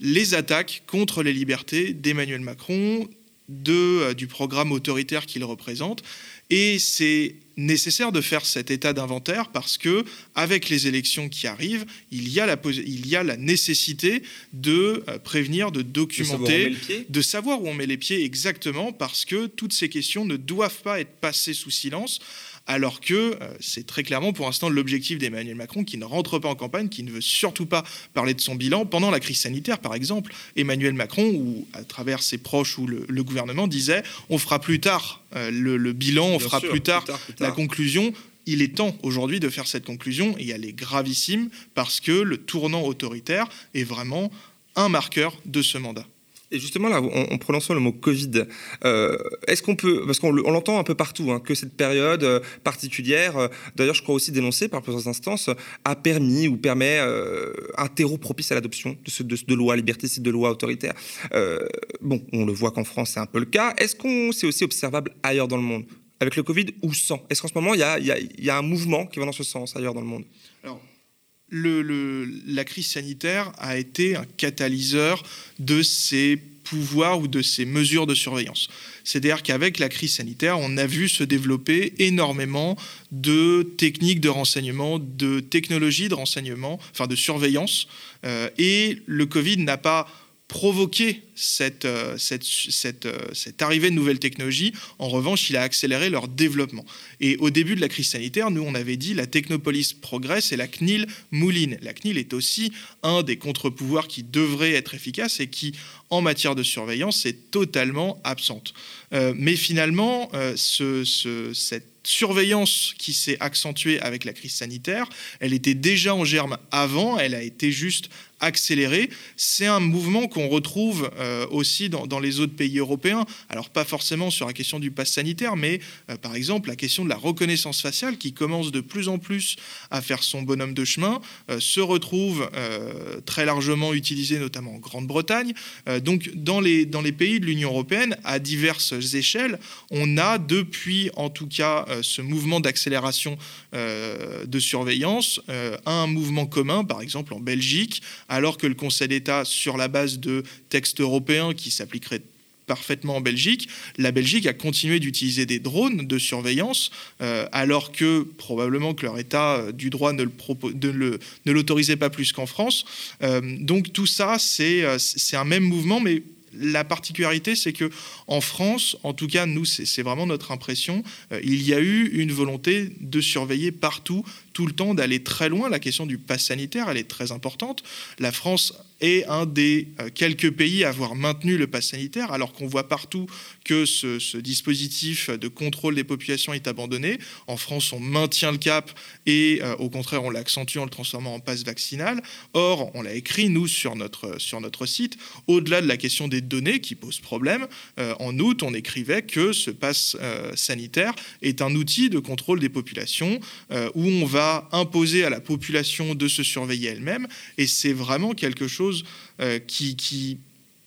les attaques contre les libertés d'Emmanuel Macron, de, euh, du programme autoritaire qu'il représente. Et c'est nécessaire de faire cet état d'inventaire parce que, avec les élections qui arrivent, il y a la, il y a la nécessité de euh, prévenir, de documenter, de savoir où on met les pieds exactement parce que toutes ces questions ne doivent pas être passées sous silence alors que euh, c'est très clairement pour l'instant l'objectif d'Emmanuel Macron qui ne rentre pas en campagne, qui ne veut surtout pas parler de son bilan. Pendant la crise sanitaire, par exemple, Emmanuel Macron, ou à travers ses proches ou le, gouvernement, disait on fera plus tard euh, le, bilan, on fera plus, tard la conclusion il est temps aujourd'hui de faire cette conclusion et elle est gravissime parce que le tournant autoritaire est vraiment un marqueur de ce mandat. Et justement, là, en, prononçant le mot Covid, euh, est-ce qu'on peut, parce qu'on l'entend un peu partout, hein, que cette période euh, particulière, euh, d'ailleurs, je crois aussi dénoncée par plusieurs instances, a permis ou permet un terreau propice à l'adoption de, ce, de, lois liberticides, de lois autoritaires. bon, on le voit qu'en France, c'est un peu le cas. Est-ce qu'on c'est aussi observable ailleurs dans le monde avec le Covid ou sans? Est-ce qu'en ce moment, il y a, un mouvement qui va dans ce sens ailleurs dans le monde? La crise sanitaire a été un catalyseur de ces pouvoirs ou de ces mesures de surveillance. C'est-à-dire qu'avec la crise sanitaire, on a vu se développer énormément de techniques de renseignement, de technologies de renseignement, enfin de surveillance. Euh, et le Covid n'a pas provoqué cette, euh, euh, cette, arrivée de nouvelles technologies. En revanche, il a accéléré leur développement. Et au début de la crise sanitaire, nous, on avait dit la technopolis progresse et la CNIL mouline. La CNIL est aussi un des contre-pouvoirs qui devrait être efficace et qui, en matière de surveillance, est totalement absente. Euh, mais finalement, ce, ce, cette surveillance qui s'est accentuée avec la crise sanitaire, elle était déjà en germe avant, elle a été juste accélérée. C'est un mouvement qu'on retrouve euh, aussi dans, les autres pays européens. Alors pas forcément sur la question du pass sanitaire, mais euh, par exemple la question de la reconnaissance faciale qui commence de plus en plus à faire son bonhomme de chemin, euh, se retrouve très largement utilisée notamment en Grande-Bretagne. donc dans les, dans les pays de l'Union européenne, à diverses échelles, on a depuis en tout cas ce mouvement d'accélération de surveillance, un mouvement commun, par exemple en Belgique, alors que le Conseil d'État, sur la base de textes européens qui s'appliqueraient parfaitement en Belgique, la Belgique a continué d'utiliser des drones de surveillance, euh, alors que probablement que leur État euh, du droit ne l'autorisait pas plus qu'en France. Euh, donc tout ça, c'est un même mouvement, mais la particularité, c'est que en France, en tout cas, nous, c'est vraiment notre impression, il y a eu une volonté de surveiller partout tout le temps d'aller très loin. La question du pass sanitaire, elle est très importante. La France est un des euh, quelques pays à avoir maintenu le pass sanitaire, alors qu'on voit partout que ce, dispositif de contrôle des populations est abandonné. En France, on maintient le cap et euh, au contraire, on l'accentue en le transformant en passe vaccinal. Or, on l'a écrit, nous, sur notre, sur notre site, au-delà de la question des données qui pose problème, euh, en août, on écrivait que ce pass sanitaire est un outil de contrôle des populations où on va imposer à la population de se surveiller elle-même. Et c'est vraiment quelque chose euh, qui,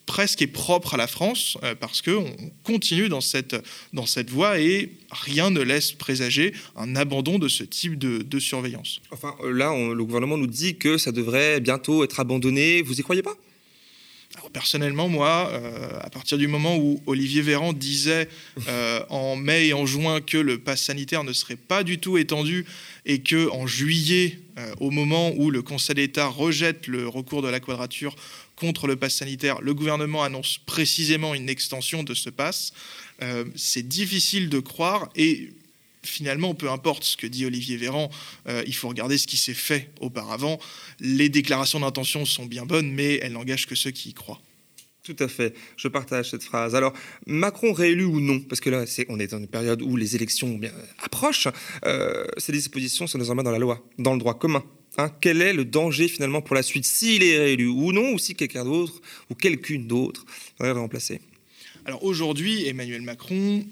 presque est propre à la France, euh, parce qu'on continue dans cette, dans cette voie et rien ne laisse présager un abandon de ce type de, surveillance. Enfin, euh, là, le gouvernement nous dit que ça devrait bientôt être abandonné. Vous y croyez pas? Personnellement, moi, à partir du moment où Olivier Véran disait en mai et en juin que le pass sanitaire ne serait pas du tout étendu et que en juillet, euh, au moment où le Conseil d'État rejette le recours de la quadrature contre le pass sanitaire, le gouvernement annonce précisément une extension de ce pass. Euh, c'est difficile de croire et finalement, peu importe ce que dit Olivier Véran, euh, il faut regarder ce qui s'est fait auparavant. Les déclarations d'intention sont bien bonnes, mais elles n'engagent que ceux qui y croient. Tout à fait, je partage cette phrase. Alors, Macron réélu ou non Parce que là, on est dans une période où les élections bien, approchent. Euh, ces dispositions sont désormais dans la loi, dans le droit commun. Hein. quel est le danger finalement pour la suite? S'il est réélu ou non, ou si quelqu'un d'autre ou quelqu'une d'autre va le remplacer Alors aujourd'hui, Emmanuel Macron,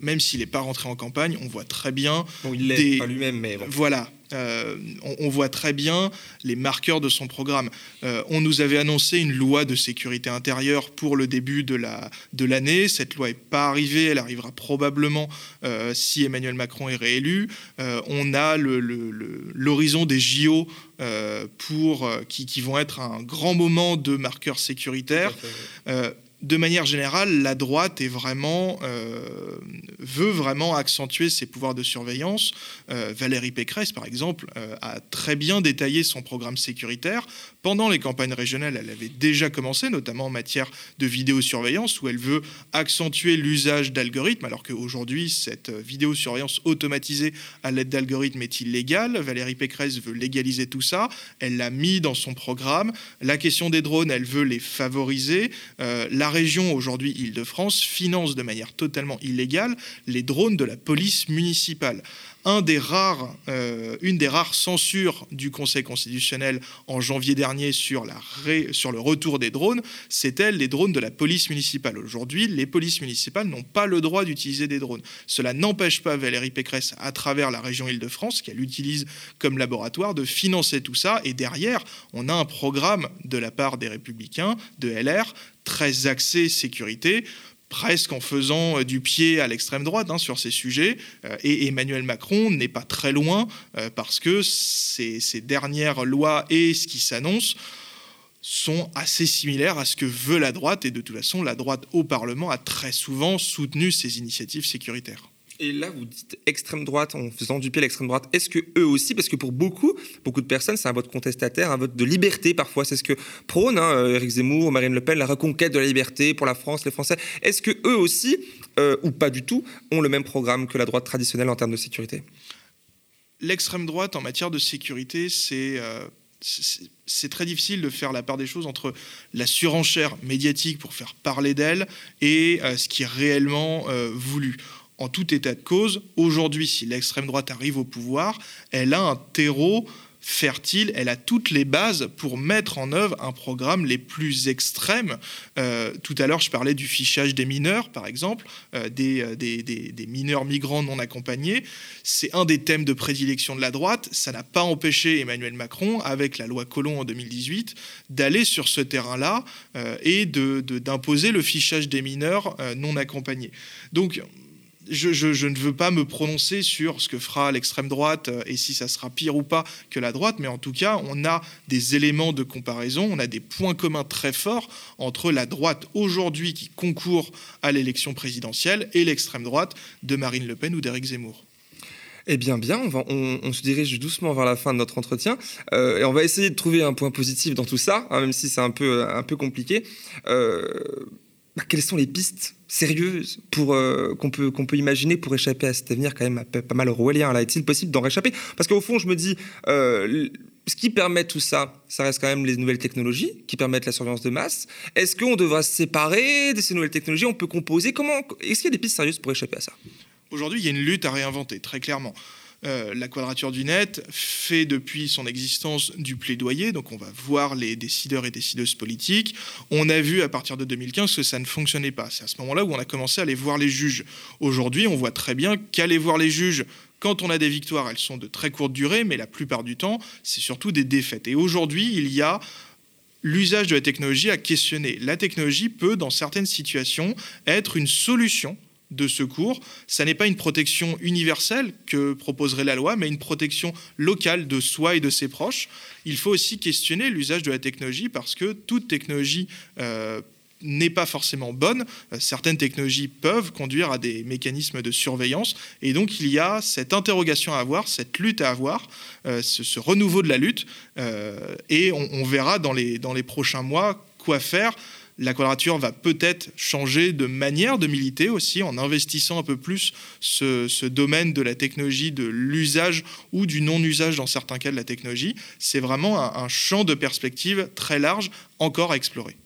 même s'il n'est pas rentré en campagne, on voit très bien. Bon, il l'est pas lui-même, mais Voilà, euh, on, voit très bien les marqueurs de son programme. Euh, on nous avait annoncé une loi de sécurité intérieure pour le début de l'année. Cette loi n'est pas arrivée, elle arrivera probablement euh, si Emmanuel Macron est réélu. on a l'horizon des JO pour, qui, qui, vont être un grand moment de marqueurs sécuritaires de manière générale, la droite est vraiment, euh, veut vraiment accentuer ses pouvoirs de surveillance. Euh, Valérie Pécresse, par exemple, euh, a très bien détaillé son programme sécuritaire. Pendant les campagnes régionales, elle avait déjà commencé, notamment en matière de vidéosurveillance, où elle veut accentuer l'usage d'algorithmes, alors qu'aujourd'hui, cette vidéosurveillance automatisée à l'aide d'algorithmes est illégale. Valérie Pécresse veut légaliser tout ça. Elle l'a mis dans son programme. La question des drones, elle veut les favoriser. La région, aujourd'hui Île-de-France, finance de manière totalement illégale les drones de la police municipale un des rares, euh, une des rares censures du Conseil constitutionnel en janvier dernier sur, la sur le retour des drones, c'était les drones de la police municipale. Aujourd'hui, les polices municipales n'ont pas le droit d'utiliser des drones. Cela n'empêche pas Valérie Pécresse, à travers la région Île-de-France, qu'elle utilise comme laboratoire, de financer tout ça. Et derrière, on a un programme de la part des républicains, de LR, très axé sécurité presque en faisant euh, du pied à l'extrême droite hein, sur ces sujets. Euh, et Emmanuel Macron n'est pas très loin euh, parce que ces, dernières lois et ce qui s'annonce sont assez similaires à ce que veut la droite. Et de toute façon, la droite au Parlement a très souvent soutenu ces initiatives sécuritaires. Et là, vous dites extrême droite en faisant du pied l'extrême droite. Est-ce que eux aussi, parce que pour beaucoup, beaucoup de personnes, c'est un vote contestataire, un vote de liberté parfois. C'est ce que prône hein, Éric Zemmour, Marine Le Pen, la reconquête de la liberté pour la France, les Français. Est-ce que eux aussi, euh, ou pas du tout, ont le même programme que la droite traditionnelle en termes de sécurité? L'extrême droite en matière de sécurité, c'est euh, c'est très difficile de faire la part des choses entre la surenchère médiatique pour faire parler d'elle et euh, ce qui est réellement voulu en tout état de cause, aujourd'hui, si l'extrême droite arrive au pouvoir, elle a un terreau fertile, elle a toutes les bases pour mettre en œuvre un programme les plus extrêmes. Euh, tout à l'heure, je parlais du fichage des mineurs, par exemple, euh, euh, des, mineurs migrants non accompagnés. C'est un des thèmes de prédilection de la droite. Ça n'a pas empêché Emmanuel Macron, avec la loi Collomb en 2018, d'aller sur ce terrain-là et d'imposer de, le fichage des mineurs non accompagnés. Donc, je, ne veux pas me prononcer sur ce que fera l'extrême droite euh, et si ça sera pire ou pas que la droite, mais en tout cas, on a des éléments de comparaison, on a des points communs très forts entre la droite aujourd'hui qui concourt à l'élection présidentielle et l'extrême droite de Marine Le Pen ou d'Éric Zemmour. Eh bien, bien, on, se dirige doucement vers la fin de notre entretien euh, et on va essayer de trouver un point positif dans tout ça, hein, même si c'est un peu, un peu compliqué. Euh, bah, quelles sont les pistes sérieuses pour euh, qu'on peut qu'on peut imaginer pour échapper à cet avenir quand même pas mal orwellien là. Est-il possible d'en réchapper? Parce qu'au fond je me dis euh, ce qui permet tout ça, ça reste quand même les nouvelles technologies qui permettent la surveillance de masse. Est-ce qu'on devra se séparer de ces nouvelles technologies? On peut composer? Comment Est-ce qu'il y a des pistes sérieuses pour échapper à ça? Aujourd'hui, il y a une lutte à réinventer, très clairement. Euh, la Quadrature du Net fait depuis son existence du plaidoyer, donc on va voir les décideurs et décideuses politiques. On a vu à partir de 2015 que ça ne fonctionnait pas. C'est à ce moment-là où on a commencé à aller voir les juges. Aujourd'hui, on voit très bien qu'aller voir les juges quand on a des victoires, elles sont de très courte durée, mais la plupart du temps, c'est surtout des défaites. Et aujourd'hui, il y a l'usage de la technologie à questionner. La technologie peut, dans certaines situations, être une solution de secours. Ça n'est pas une protection universelle que proposerait la loi, mais une protection locale de soi et de ses proches. Il faut aussi questionner l'usage de la technologie parce que toute technologie euh, n'est pas forcément bonne. Euh, certaines technologies peuvent conduire à des mécanismes de surveillance. Et donc, il y a cette interrogation à avoir, cette lutte à avoir, euh, ce, renouveau de la lutte. et on, verra dans les, dans les prochains mois quoi faire la quadrature va peut-être changer de manière de militer aussi en investissant un peu plus ce, domaine de la technologie, de l'usage ou du non-usage dans certains cas de la technologie. C'est vraiment un champ de perspective très large encore à explorer.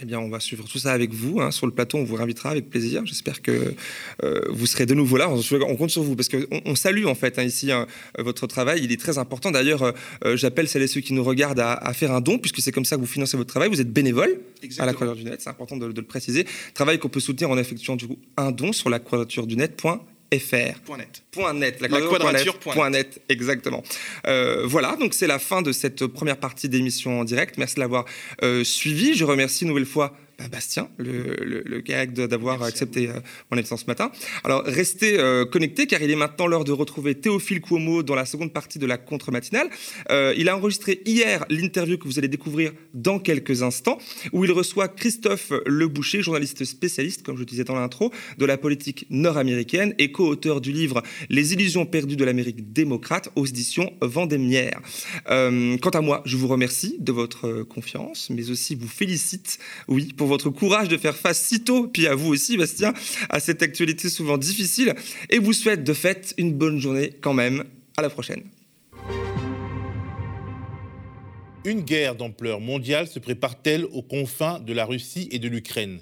Eh bien, on va suivre tout ça avec vous. Hein. Sur le plateau, on vous invitera avec plaisir. J'espère que euh, vous serez de nouveau là. On, compte sur vous parce qu'on on salue en fait hein, ici hein, votre travail. Il est très important. D'ailleurs, euh, j'appelle celles et ceux qui nous regardent à, faire un don puisque c'est comme ça que vous financez votre travail. Vous êtes bénévole à la Quadrature du Net. C'est important de, le préciser. Travail qu'on peut soutenir en effectuant du coup un don sur la quadrature du .net. net. La, quadrature. Point net. Exactement. Euh, voilà, donc c'est la fin de cette première partie d'émission en direct. Merci de l'avoir euh, suivi. Je remercie une nouvelle fois bah, Bastien, le, le, d'avoir accepté euh, mon absence ce matin. Alors, restez euh, connectés car il est maintenant l'heure de retrouver Théophile Cuomo dans la seconde partie de la contre-matinale. Euh, il a enregistré hier l'interview que vous allez découvrir dans quelques instants, où il reçoit Christophe Leboucher, journaliste spécialiste, comme je disais dans l'intro, de la politique nord-américaine et co-auteur du livre Les illusions perdues de l'Amérique démocrate aux éditions Vendémiaire. quant à moi, je vous remercie de votre confiance, mais aussi vous félicite, oui, pour votre courage de faire face si tôt, puis à vous aussi, Bastien, à cette actualité souvent difficile, et vous souhaite de fait une bonne journée quand même. À la prochaine. Une guerre d'ampleur mondiale se prépare-t-elle aux confins de la Russie et de l'Ukraine?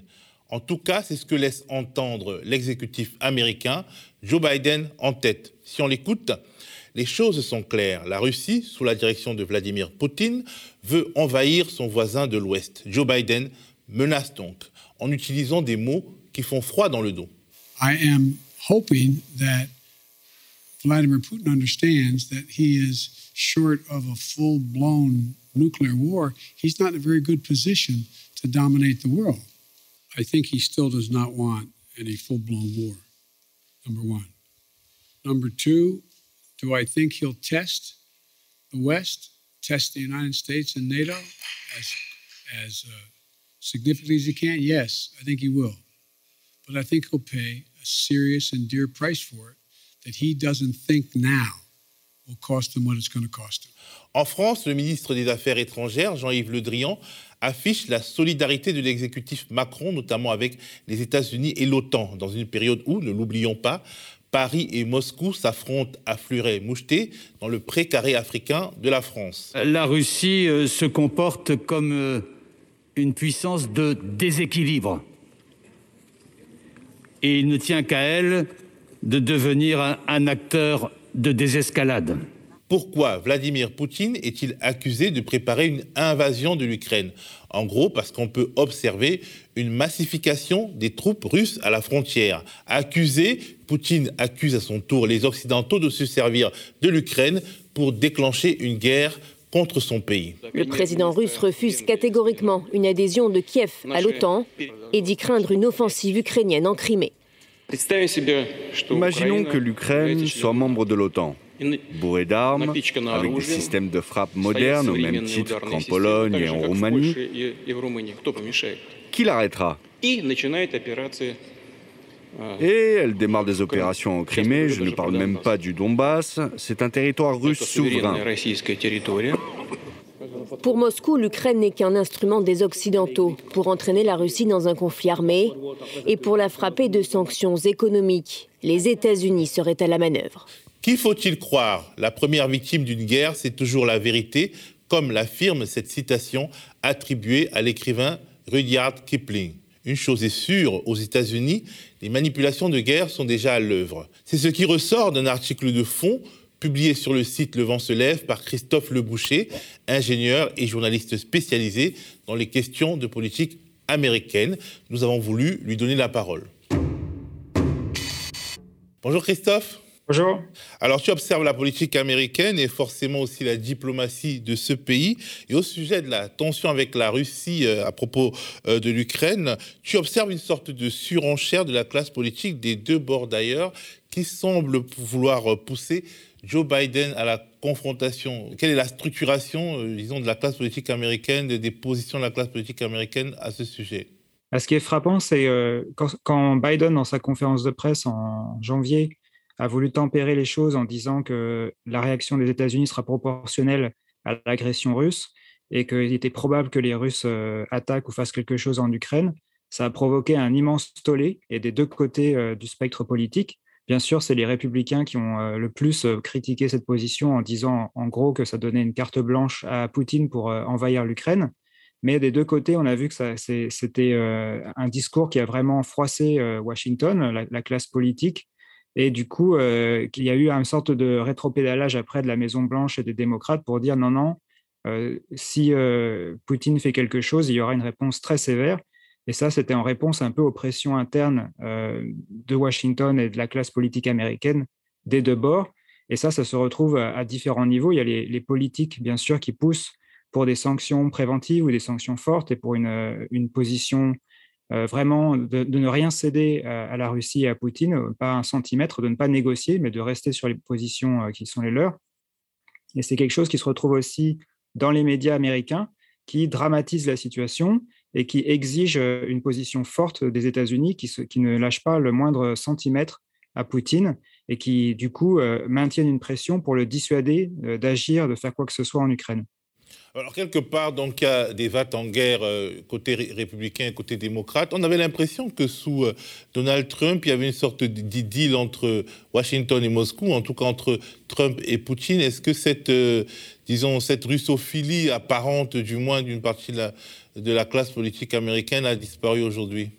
En tout cas, c'est ce que laisse entendre l'exécutif américain, Joe Biden en tête. Si on l'écoute, les choses sont claires. La Russie, sous la direction de Vladimir Poutine, veut envahir son voisin de l'Ouest. Joe Biden menace donc en utilisant des mots qui font froid dans le dos. I am hoping that Vladimir Putin understands that he is short of a full blown nuclear war. He's not in a very good position to dominate the world. I think he still does not want any full blown war, number one. Number two, do I think he'll test the West, test the United States and NATO as, as uh, significantly as he can? Yes, I think he will. But I think he'll pay a serious and dear price for it that he doesn't think now will cost him what it's going to cost him. En France, le ministre des Affaires étrangères, Jean-Yves Le Drian, affiche la solidarité de l'exécutif Macron, notamment avec les États-Unis et l'OTAN, dans une période où, ne l'oublions pas, Paris et Moscou s'affrontent à fleuret moucheté dans le précaré africain de la France. La Russie euh, se comporte comme euh, une puissance de déséquilibre. Et il ne tient qu'à elle de devenir un, acteur de désescalade. Pourquoi Vladimir Poutine est-il accusé de préparer une invasion de l'Ukraine? En gros, parce qu'on peut observer une massification des troupes russes à la frontière. Accusé, Poutine accuse à son tour les Occidentaux de se servir de l'Ukraine pour déclencher une guerre contre son pays. Le président russe refuse catégoriquement une adhésion de Kiev à l'OTAN et dit craindre une offensive ukrainienne en Crimée. Imaginons que l'Ukraine soit membre de l'OTAN bourré d'armes, avec des systèmes de frappe modernes au même titre qu'en Pologne et en Roumanie. Qui l'arrêtera? Et elle démarre des opérations en Crimée, je ne parle même pas du Donbass, c'est un territoire russe souverain. Pour Moscou, l'Ukraine n'est qu'un instrument des Occidentaux pour entraîner la Russie dans un conflit armé et pour la frapper de sanctions économiques. Les États-Unis seraient à la manœuvre. Qui faut-il croire? La première victime d'une guerre, c'est toujours la vérité, comme l'affirme cette citation attribuée à l'écrivain Rudyard Kipling. Une chose est sûre, aux États-Unis, les manipulations de guerre sont déjà à l'œuvre. C'est ce qui ressort d'un article de fond publié sur le site Le Vent se lève par Christophe Leboucher, ingénieur et journaliste spécialisé dans les questions de politique américaine. Nous avons voulu lui donner la parole. Bonjour Christophe. Bonjour. Alors, tu observes la politique américaine et forcément aussi la diplomatie de ce pays. Et au sujet de la tension avec la Russie euh, à propos euh, de l'Ukraine, tu observes une sorte de surenchère de la classe politique des deux bords d'ailleurs, qui semble vouloir pousser Joe Biden à la confrontation. Quelle est la structuration, euh, disons, de la classe politique américaine, des positions de la classe politique américaine à ce sujet? Bah, Ce qui est frappant, c'est quand Biden, dans sa conférence de presse en janvier, a voulu tempérer les choses en disant que la réaction des États-Unis sera proportionnelle à l'agression russe et qu'il était probable que les Russes euh, attaquent ou fassent quelque chose en Ukraine. Ça a provoqué un immense tollé et des deux côtés euh, du spectre politique. Bien sûr, c'est les républicains qui ont euh, le plus critiqué cette position en disant en gros que ça donnait une carte blanche à Poutine pour envahir l'Ukraine. Mais des deux côtés, on a vu que c'était un discours qui a vraiment froissé Washington, la classe politique, et du coup, euh, il y a eu une sorte de rétropédalage après de la Maison-Blanche et des démocrates pour dire non, non, euh, si euh, Poutine fait quelque chose, il y aura une réponse très sévère. Et ça, c'était en réponse un peu aux pressions internes de Washington et de la classe politique américaine des deux bords. Et ça, ça se retrouve à, différents niveaux. Il y a les, politiques, bien sûr, qui poussent pour des sanctions préventives ou des sanctions fortes et pour une, une position euh, vraiment de, ne rien céder à, la Russie et à Poutine, euh, pas un centimètre, de ne pas négocier, mais de rester sur les positions euh, qui sont les leurs. Et c'est quelque chose qui se retrouve aussi dans les médias américains, qui dramatisent la situation et qui exigent une position forte des États-Unis, qui, qui, ne lâchent pas le moindre centimètre à Poutine et qui, du coup, maintiennent une pression pour le dissuader d'agir, de faire quoi que ce soit en Ukraine. Alors, quelque part, dans le cas des votes en guerre, euh, côté républicain et côté démocrate, on avait l'impression que sous euh, Donald Trump, il y avait une sorte de deal entre Washington et Moscou, en tout cas entre Trump et Poutine. Est-ce que cette, euh, disons, cette russophilie apparente, du moins d'une partie de la, de la classe politique américaine, a disparu aujourd'hui?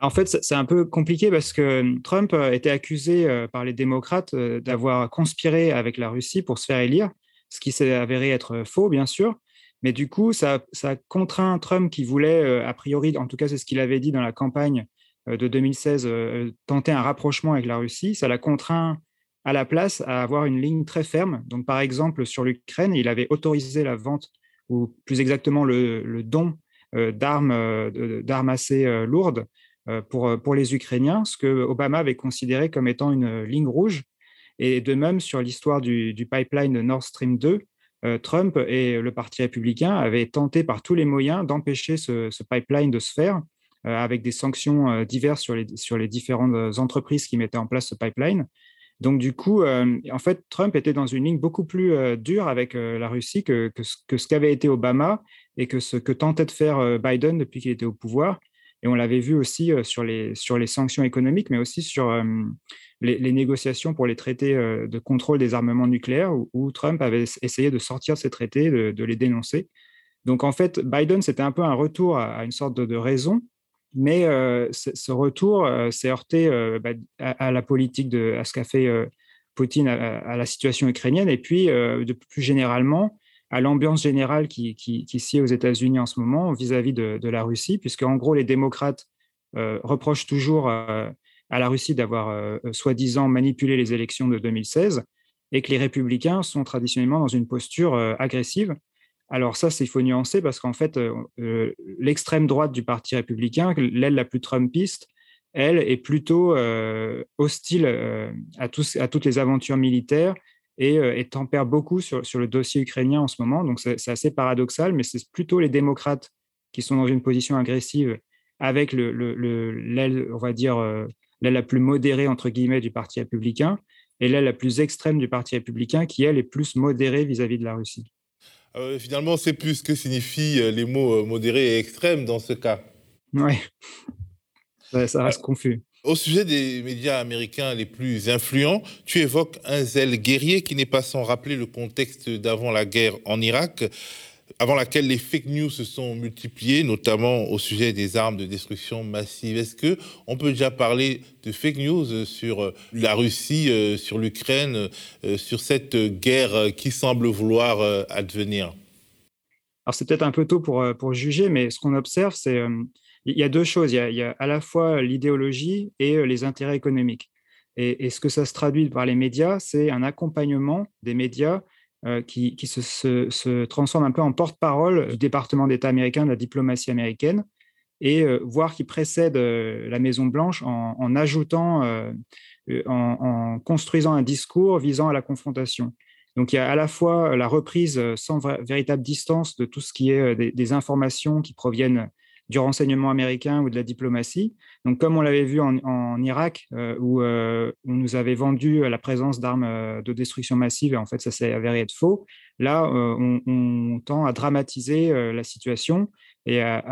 En fait, c'est un peu compliqué parce que Trump été accusé par les démocrates d'avoir conspiré avec la Russie pour se faire élire ce qui s'est avéré être faux, bien sûr. Mais du coup, ça, contraint Trump qui voulait, euh, a priori, en tout cas c'est ce qu'il avait dit dans la campagne euh, de 2016, euh, tenter un rapprochement avec la Russie. Ça l'a contraint à la place à avoir une ligne très ferme. Donc, par exemple, sur l'Ukraine, il avait autorisé la vente, ou plus exactement le, don d'armes, d'armes assez lourdes pour, pour les Ukrainiens, ce que Obama avait considéré comme étant une ligne rouge et de même, sur l'histoire du, pipeline Nord Stream 2, euh, Trump et le Parti républicain avaient tenté par tous les moyens d'empêcher ce, pipeline de se faire avec des sanctions diverses sur les, différentes entreprises qui mettaient en place ce pipeline. Donc, du coup, en fait, Trump était dans une ligne beaucoup plus dure avec la Russie que, ce qu'avait été Obama et que ce que tentait de faire Biden depuis qu'il était au pouvoir. Et on l'avait vu aussi sur les sanctions économiques, mais aussi sur les, négociations pour les traités de contrôle des armements nucléaires, où, Trump avait essayé de sortir ces traités, de, les dénoncer. Donc, en fait, Biden, c'était un peu un retour à, une sorte de raison mais euh, ce retour euh, s'est heurté euh, bah, à, la politique, de, à ce qu'a fait Poutine à, la situation ukrainienne, et puis de plus généralement à l'ambiance générale qui, qui, qui aux États-Unis en ce moment vis-à-vis de, la Russie, puisque en gros les démocrates reprochent toujours la Russie d'avoir soi-disant manipulé les élections de 2016 et que les républicains sont traditionnellement dans une posture agressive alors ça, il faut nuancer parce qu'en fait, euh, euh, l'extrême droite du Parti républicain, l'aile la plus trumpiste, elle est plutôt euh, hostile à, à toutes les aventures militaires et, tempère beaucoup sur, le dossier ukrainien en ce moment. Donc c'est assez paradoxal, mais c'est plutôt les démocrates qui sont dans une position agressive avec l'aile, on va dire, l'aile la plus modérée, entre guillemets, du Parti républicain, et l'aile la plus extrême du Parti républicain, qui, elle, est plus modérée vis à -vis de la Russie. Euh, finalement, c'est plus ce que signifient euh, les mots euh, modérés et extrêmes dans ce cas. Oui, ça, reste confus. Au sujet des médias américains les plus influents, tu évoques un zèle guerrier qui n'est pas sans rappeler le contexte d'avant la guerre en Irak avant laquelle les fake news se sont multipliées, notamment au sujet des armes de destruction massive. Est-ce que on peut déjà parler de fake news sur euh, la Russie, euh, sur l'Ukraine, euh, sur cette guerre qui semble vouloir advenir? Alors c'est peut-être un peu tôt pour, pour juger, mais ce qu'on observe, c'est il y a deux choses. Il y a, à la fois l'idéologie et les intérêts économiques. Et, ce que ça se traduit par les médias, c'est un accompagnement des médias euh, qui, se, transforme un peu en porte-parole du département d'État américain, de la diplomatie américaine, et euh, voire qui précède euh, la Maison-Blanche en, ajoutant, en, construisant un discours visant à la confrontation. Donc il y a à la fois la reprise sans véritable distance de tout ce qui est des informations qui proviennent du renseignement américain ou de la diplomatie. Donc, comme on l'avait vu en, Irak, euh, où euh, on nous avait vendu la présence d'armes euh, de destruction massive, et en fait, ça s'est avéré être faux. Là, on, tend à dramatiser la situation et à,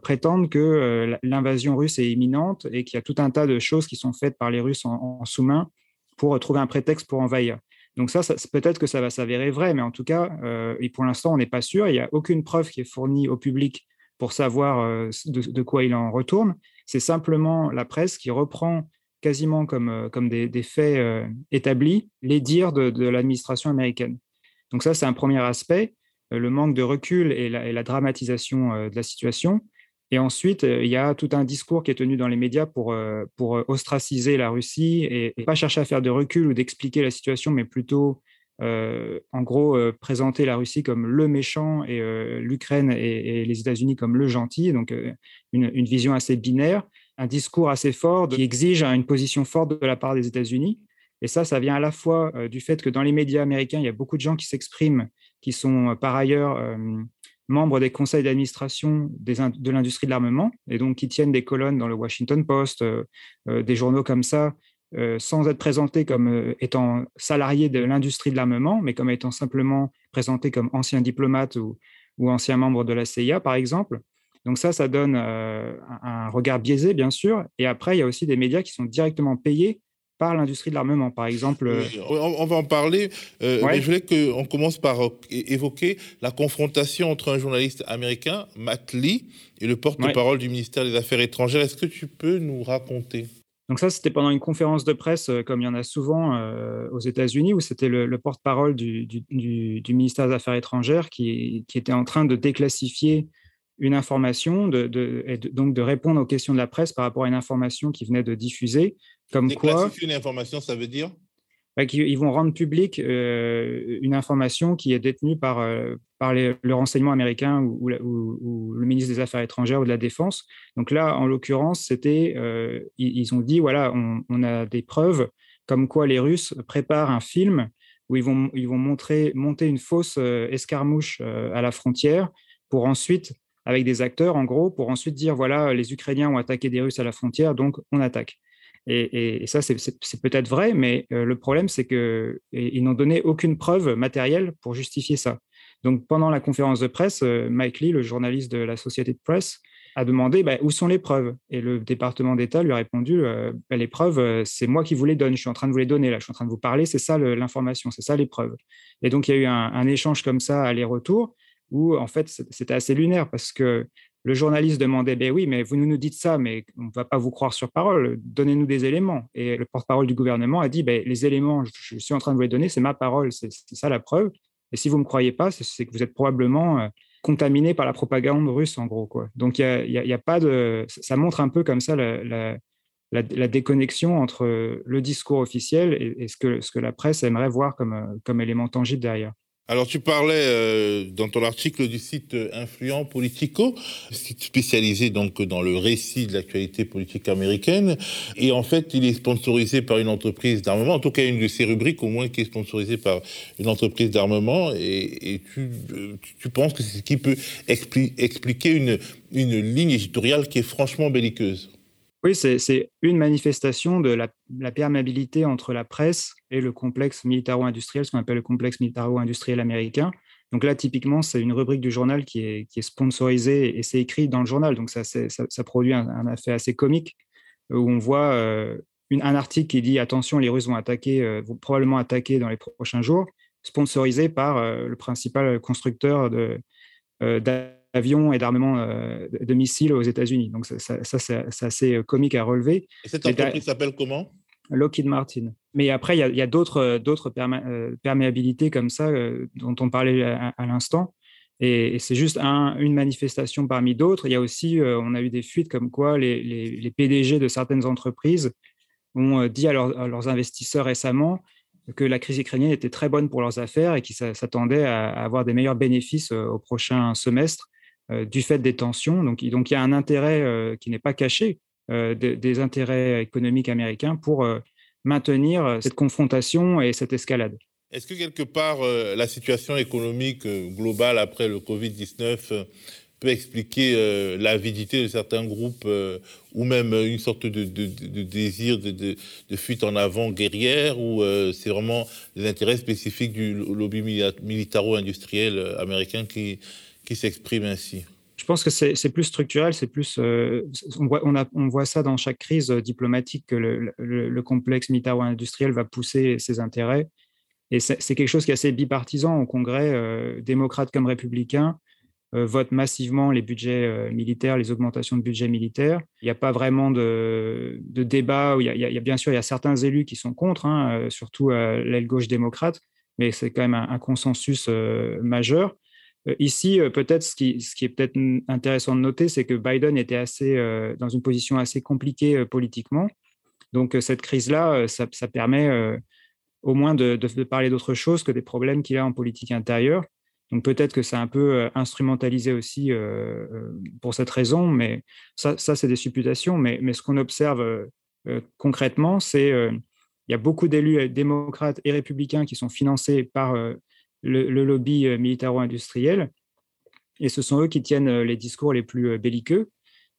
prétendre que l'invasion russe est imminente et qu'il y a tout un tas de choses qui sont faites par les Russes en, sous-main pour trouver un prétexte pour envahir. Donc ça, ça peut-être que ça va s'avérer vrai, mais en tout cas, et pour l'instant, on n'est pas sûr. Il n'y a aucune preuve qui est fournie au public pour savoir euh, de, quoi il en retourne. C'est simplement la presse qui reprend quasiment comme, euh, comme des, faits euh, établis les dires de, l'administration américaine. Donc ça, c'est un premier aspect, le manque de recul et la, dramatisation de la situation. Et ensuite, il y a tout un discours qui est tenu dans les médias pour, pour ostraciser la Russie et, pas chercher à faire de recul ou d'expliquer la situation, mais plutôt en gros, euh, présenter la Russie comme le méchant et euh, l'Ukraine et, les États-Unis comme le gentil, donc une, vision assez binaire, un discours assez fort qui exige une position forte de la part des États-Unis. Et ça, ça vient à la fois du fait que dans les médias américains, il y a beaucoup de gens qui s'expriment, qui sont par ailleurs membres des conseils d'administration de l'industrie de l'armement, et donc qui tiennent des colonnes dans le Washington Post, des journaux comme ça, euh, sans être présenté comme euh, étant salarié de l'industrie de l'armement, mais comme étant simplement présenté comme ancien diplomate ou, ou, ancien membre de la CIA, par exemple. Donc ça, ça donne euh, un regard biaisé, bien sûr. Et après, il y a aussi des médias qui sont directement payés par l'industrie de l'armement, par exemple. On, va en parler, mais je voulais qu'on commence par évoquer la confrontation entre un journaliste américain, Matt Lee, et le porte-parole du ministère des Affaires étrangères. Est-ce que tu peux nous raconter? Donc ça, c'était pendant une conférence de presse, euh, comme il y en a souvent euh, aux États-Unis, où c'était le, porte-parole du, ministère des Affaires étrangères qui, était en train de déclassifier une information, de, et donc de répondre aux questions de la presse par rapport à une information qui venait de diffuser. Comme déclassifier une information, ça veut dire? Ils vont rendre public euh, une information qui est détenue par, euh, par le renseignement américain ou, le ministre des Affaires étrangères ou de la Défense. Donc là, en l'occurrence, c'était, euh, ils, ont dit, voilà, on, a des preuves comme quoi les Russes préparent un film où ils vont, ils vont montrer, monter une fausse escarmouche à la frontière pour ensuite avec des acteurs, en gros, pour ensuite dire, voilà, les Ukrainiens ont attaqué des Russes à la frontière, donc on attaque. Et, ça, c'est peut-être vrai, mais euh, le problème, c'est qu'ils n'ont donné aucune preuve matérielle pour justifier ça. Donc, pendant la conférence de presse, euh, Mike Lee, le journaliste de la Société de Presse, a demandé bah, où sont les preuves? Et le département d'État lui a répondu euh, bah, les preuves, c'est moi qui vous les donne. Je suis en train de vous les donner là. Je suis en train de vous parler. C'est ça l'information. C'est ça les preuves. Et donc, il y a eu un, échange comme ça, aller-retour, où en fait, c'était assez lunaire parce que le journaliste demandait, ben oui, mais vous nous dites ça, mais on ne va pas vous croire sur parole, donnez-nous des éléments. Et le porte-parole du gouvernement a dit, les éléments, je suis en train de vous les donner, c'est ma parole, c'est ça la preuve. Et si vous ne me croyez pas, c'est que vous êtes probablement euh, contaminé par la propagande russe, en gros. Donc, il y a, pas de... Ça montre un peu comme ça la, déconnexion entre le discours officiel et, ce, que, la presse aimerait voir comme, comme élément tangible derrière. Alors, tu parlais euh, dans ton article du site Influent Politico, site spécialisé donc dans le récit de l'actualité politique américaine. Et en fait, il est sponsorisé par une entreprise d'armement, en tout cas une de ses rubriques au moins qui est sponsorisée par une entreprise d'armement. Et, tu, tu, penses que c'est ce qui peut expliquer une ligne éditoriale qui est franchement belliqueuse? Oui, c'est une manifestation de la, perméabilité entre la presse et le complexe militaro-industriel, ce qu'on appelle le complexe militaro-industriel américain. Donc là, typiquement, c'est une rubrique du journal qui est, qui est sponsorisée et c'est écrit dans le journal. Donc ça, ça, produit un, effet assez comique où on voit euh, un article qui dit attention, les Russes vont attaquer, euh, vont probablement attaquer dans les prochains jours, sponsorisé par euh, le principal constructeur de d'avions et d'armements euh, de missiles aux États-Unis. Donc ça, c'est assez euh, comique à relever. Et cette entreprise s'appelle comment? Lockheed Martin. Mais après, il y a, d'autres euh, perméabilités comme ça dont on parlait à, l'instant. Et, c'est juste une manifestation parmi d'autres. Il y a aussi, on a eu des fuites comme quoi les, PDG de certaines entreprises ont dit à, à, leurs investisseurs récemment que la crise ukrainienne était très bonne pour leurs affaires et qu'ils s'attendaient à, avoir des meilleurs bénéfices au prochain semestre du fait des tensions. Donc, il y a un intérêt euh, qui n'est pas caché euh, des intérêts économiques américains pour maintenir cette confrontation et cette escalade. Est-ce que quelque part la situation économique globale après le Covid-19 peut expliquer l'avidité de certains groupes ou même une sorte de, désir de, fuite en avant guerrière ou c'est vraiment les intérêts spécifiques du lobby militaro-industriel américain qui, s'exprime ainsi je pense que c'est plus structurel, c'est plus. Euh, on, voit, ça dans chaque crise diplomatique que le, le, complexe militaro-industriel va pousser ses intérêts. Et c'est quelque chose qui est assez bipartisan au Congrès, euh, démocrates comme républicains. Euh, votent massivement les budgets militaires, les augmentations de budget militaire. Il n'y a pas vraiment de, débat. A, il y, a, bien sûr il y a certains élus qui sont contre, hein, surtout l'aile gauche démocrate, mais c'est quand même un consensus majeur. Euh, ici, euh, peut-être ce qui, est peut-être intéressant de noter, c'est que Biden était assez, euh, dans une position assez compliquée politiquement. Donc cette crise-là, ça, permet au moins de, parler d'autre chose que des problèmes qu'il a en politique intérieure. Donc peut-être que c'est un peu instrumentalisé aussi pour cette raison, mais ça, ça c'est des supputations. Mais ce qu'on observe concrètement, c'est qu'il y a beaucoup d'élus démocrates et républicains qui sont financés par le, lobby euh, militaro-industriel. Et ce sont eux qui tiennent euh, les discours les plus euh, belliqueux.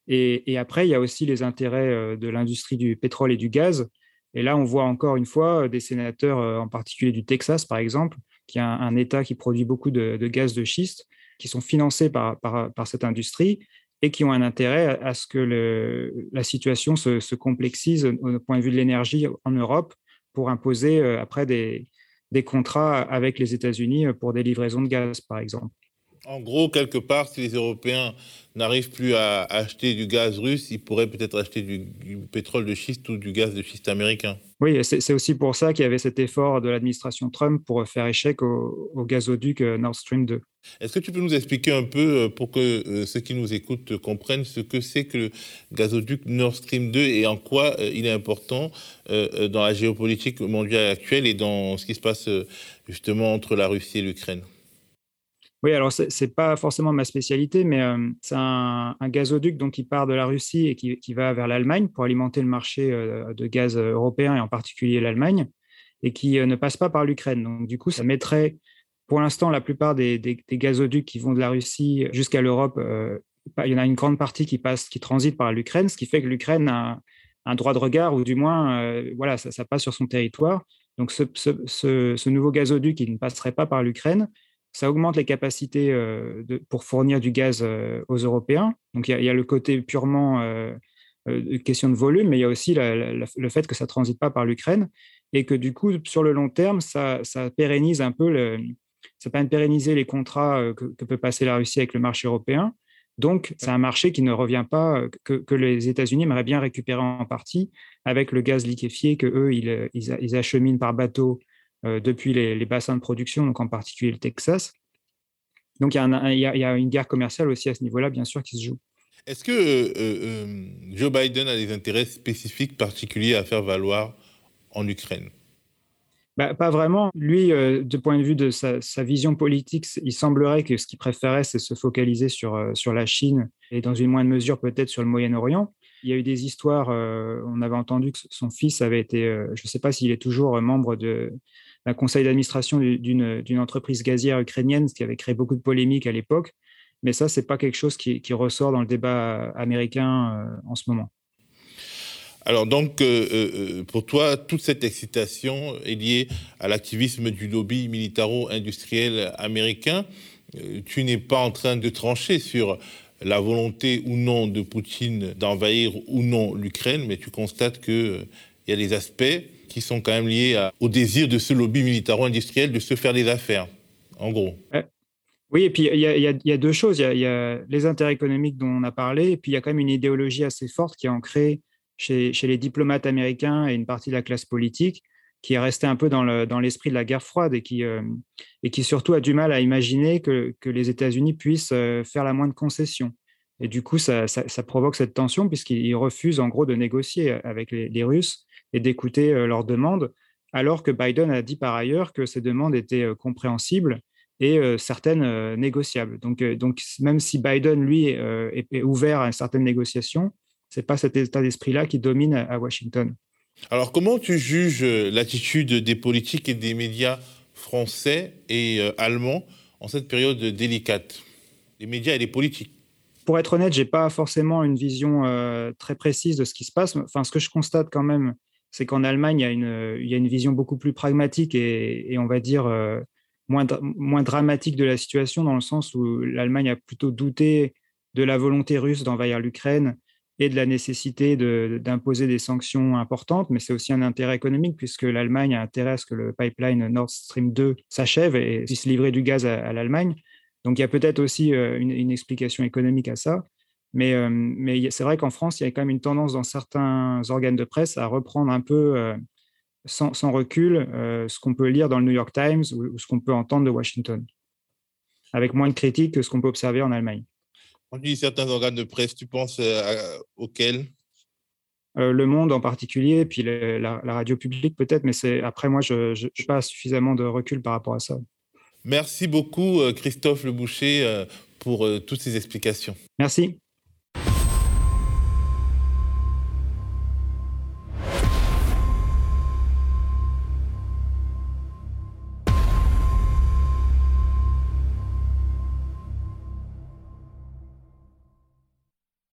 Et, après, il y a aussi les intérêts de l'industrie du pétrole et du gaz. Et là, on voit encore une fois des sénateurs, en particulier du Texas, par exemple, qui est un, État qui produit beaucoup de, gaz de schiste, qui sont financés par, par, cette industrie et qui ont un intérêt à, ce que la situation se, se, complexise au point de vue de l'énergie en Europe pour imposer après des, des contrats avec les États-Unis pour des livraisons de gaz, par exemple. En gros, quelque part, si les Européens n'arrivent plus à acheter du gaz russe, ils pourraient peut-être acheter du, pétrole de schiste ou du gaz de schiste américain. Oui, c'est aussi pour ça qu'il y avait cet effort de l'administration Trump pour faire échec au, gazoduc euh, Nord Stream 2. Est-ce que tu peux nous expliquer un peu, euh, pour que euh, ceux qui nous écoutent comprennent ce que c'est que le gazoduc Nord Stream 2 et en quoi il est important dans la géopolitique mondiale actuelle et dans ce qui se passe justement entre la Russie et l'Ukraine? Oui, alors ce n'est pas forcément ma spécialité, mais euh, c'est un, gazoduc donc, qui part de la Russie et qui, va vers l'Allemagne pour alimenter le marché euh, de gaz européen et en particulier l'Allemagne, et qui euh, ne passe pas par l'Ukraine. Donc du coup, ça mettrait pour l'instant la plupart des, gazoducs qui vont de la Russie jusqu'à l'Europe il y en a une grande partie qui passe, qui transite par l'Ukraine, ce qui fait que l'Ukraine a un droit de regard, ou du moins, voilà, ça, passe sur son territoire. Donc, ce, nouveau gazoduc qui ne passerait pas par l'Ukraine, ça augmente les capacités de, pour fournir du gaz aux Européens. Donc, il y, a le côté purement question de volume, mais il y a aussi le fait que ça ne transite pas par l'Ukraine et que du coup, sur le long terme, ça, pérennise un peu, ça permet de pérenniser les contrats que, peut passer la Russie avec le marché européen. Donc, c'est un marché qui ne revient pas, que, les États-Unis aimeraient bien récupérer en partie avec le gaz liquéfié que eux ils, acheminent par bateau depuis les, bassins de production, donc en particulier le Texas. Donc, il y, a, il y a une guerre commerciale aussi à ce niveau-là, bien sûr, qui se joue. Est-ce que euh, euh, Joe Biden a des intérêts spécifiques particuliers à faire valoir en Ukraine? Bah, Pas vraiment. Lui, euh, du point de vue de sa, vision politique, il semblerait que ce qu'il préférait, c'est se focaliser sur, sur la Chine et dans une moindre mesure peut-être sur le Moyen-Orient. Il y a eu des histoires, on avait entendu que son fils avait été, je ne sais pas s'il est toujours membre de, d'un conseil d'administration d'une entreprise gazière ukrainienne, ce qui avait créé beaucoup de polémiques à l'époque. Mais ça, ce n'est pas quelque chose qui, ressort dans le débat américain euh, en ce moment. Alors donc, euh, euh, pour toi, toute cette excitation est liée à l'activisme du lobby militaro-industriel américain. tu n'es pas en train de trancher sur la volonté ou non de Poutine d'envahir ou non l'Ukraine, mais tu constates qu'il y a des aspects qui sont quand même liés au désir de ce lobby militaro-industriel de se faire des affaires, en gros. Oui, et puis il y, a, deux choses. Il y, a les intérêts économiques dont on a parlé, et puis il y a quand même une idéologie assez forte qui est ancrée chez, les diplomates américains et une partie de la classe politique, qui est restée un peu dans l'esprit de la guerre froide et qui, euh, et qui surtout a du mal à imaginer que, les États-Unis puissent euh, faire la moindre concession. Et du coup, ça, provoque cette tension puisqu'ils refusent en gros de négocier avec les, Russes et d'écouter leurs demandes, alors que Biden a dit par ailleurs que ces demandes étaient compréhensibles et certaines négociables. Donc, donc, même si Biden, lui, est, ouvert à certaines négociations, ce n'est pas cet état d'esprit-là qui domine à, Washington. Alors, comment tu juges l'attitude des politiques et des médias français et allemands en cette période délicate? Les médias et les politiques pour être honnête, je n'ai pas forcément une vision très précise de ce qui se passe. Enfin, ce que je constate quand même, c'est qu'en Allemagne, il y, a une, vision beaucoup plus pragmatique et, on va dire moins, dramatique de la situation, dans le sens où l'Allemagne a plutôt douté de la volonté russe d'envahir l'Ukraine et de la nécessité d'imposer des sanctions importantes, mais c'est aussi un intérêt économique puisque l'Allemagne a intérêt à ce que le pipeline Nord Stream 2 s'achève et puisse livrer du gaz à, l'Allemagne. Donc il y a peut-être aussi euh, une, explication économique à ça. Mais, euh, mais c'est vrai qu'en France, il y a quand même une tendance dans certains organes de presse à reprendre un peu euh, sans, recul euh, ce qu'on peut lire dans le New York Times ou, ce qu'on peut entendre de Washington, avec moins de critiques que ce qu'on peut observer en Allemagne. Quand tu dis certains organes de presse, tu penses auxquels? Le Monde en particulier, puis la, radio publique peut-être, mais c'est après moi, je n'ai pas suffisamment de recul par rapport à ça. Merci beaucoup, Christophe Le Boucher, pour toutes ces explications. Merci.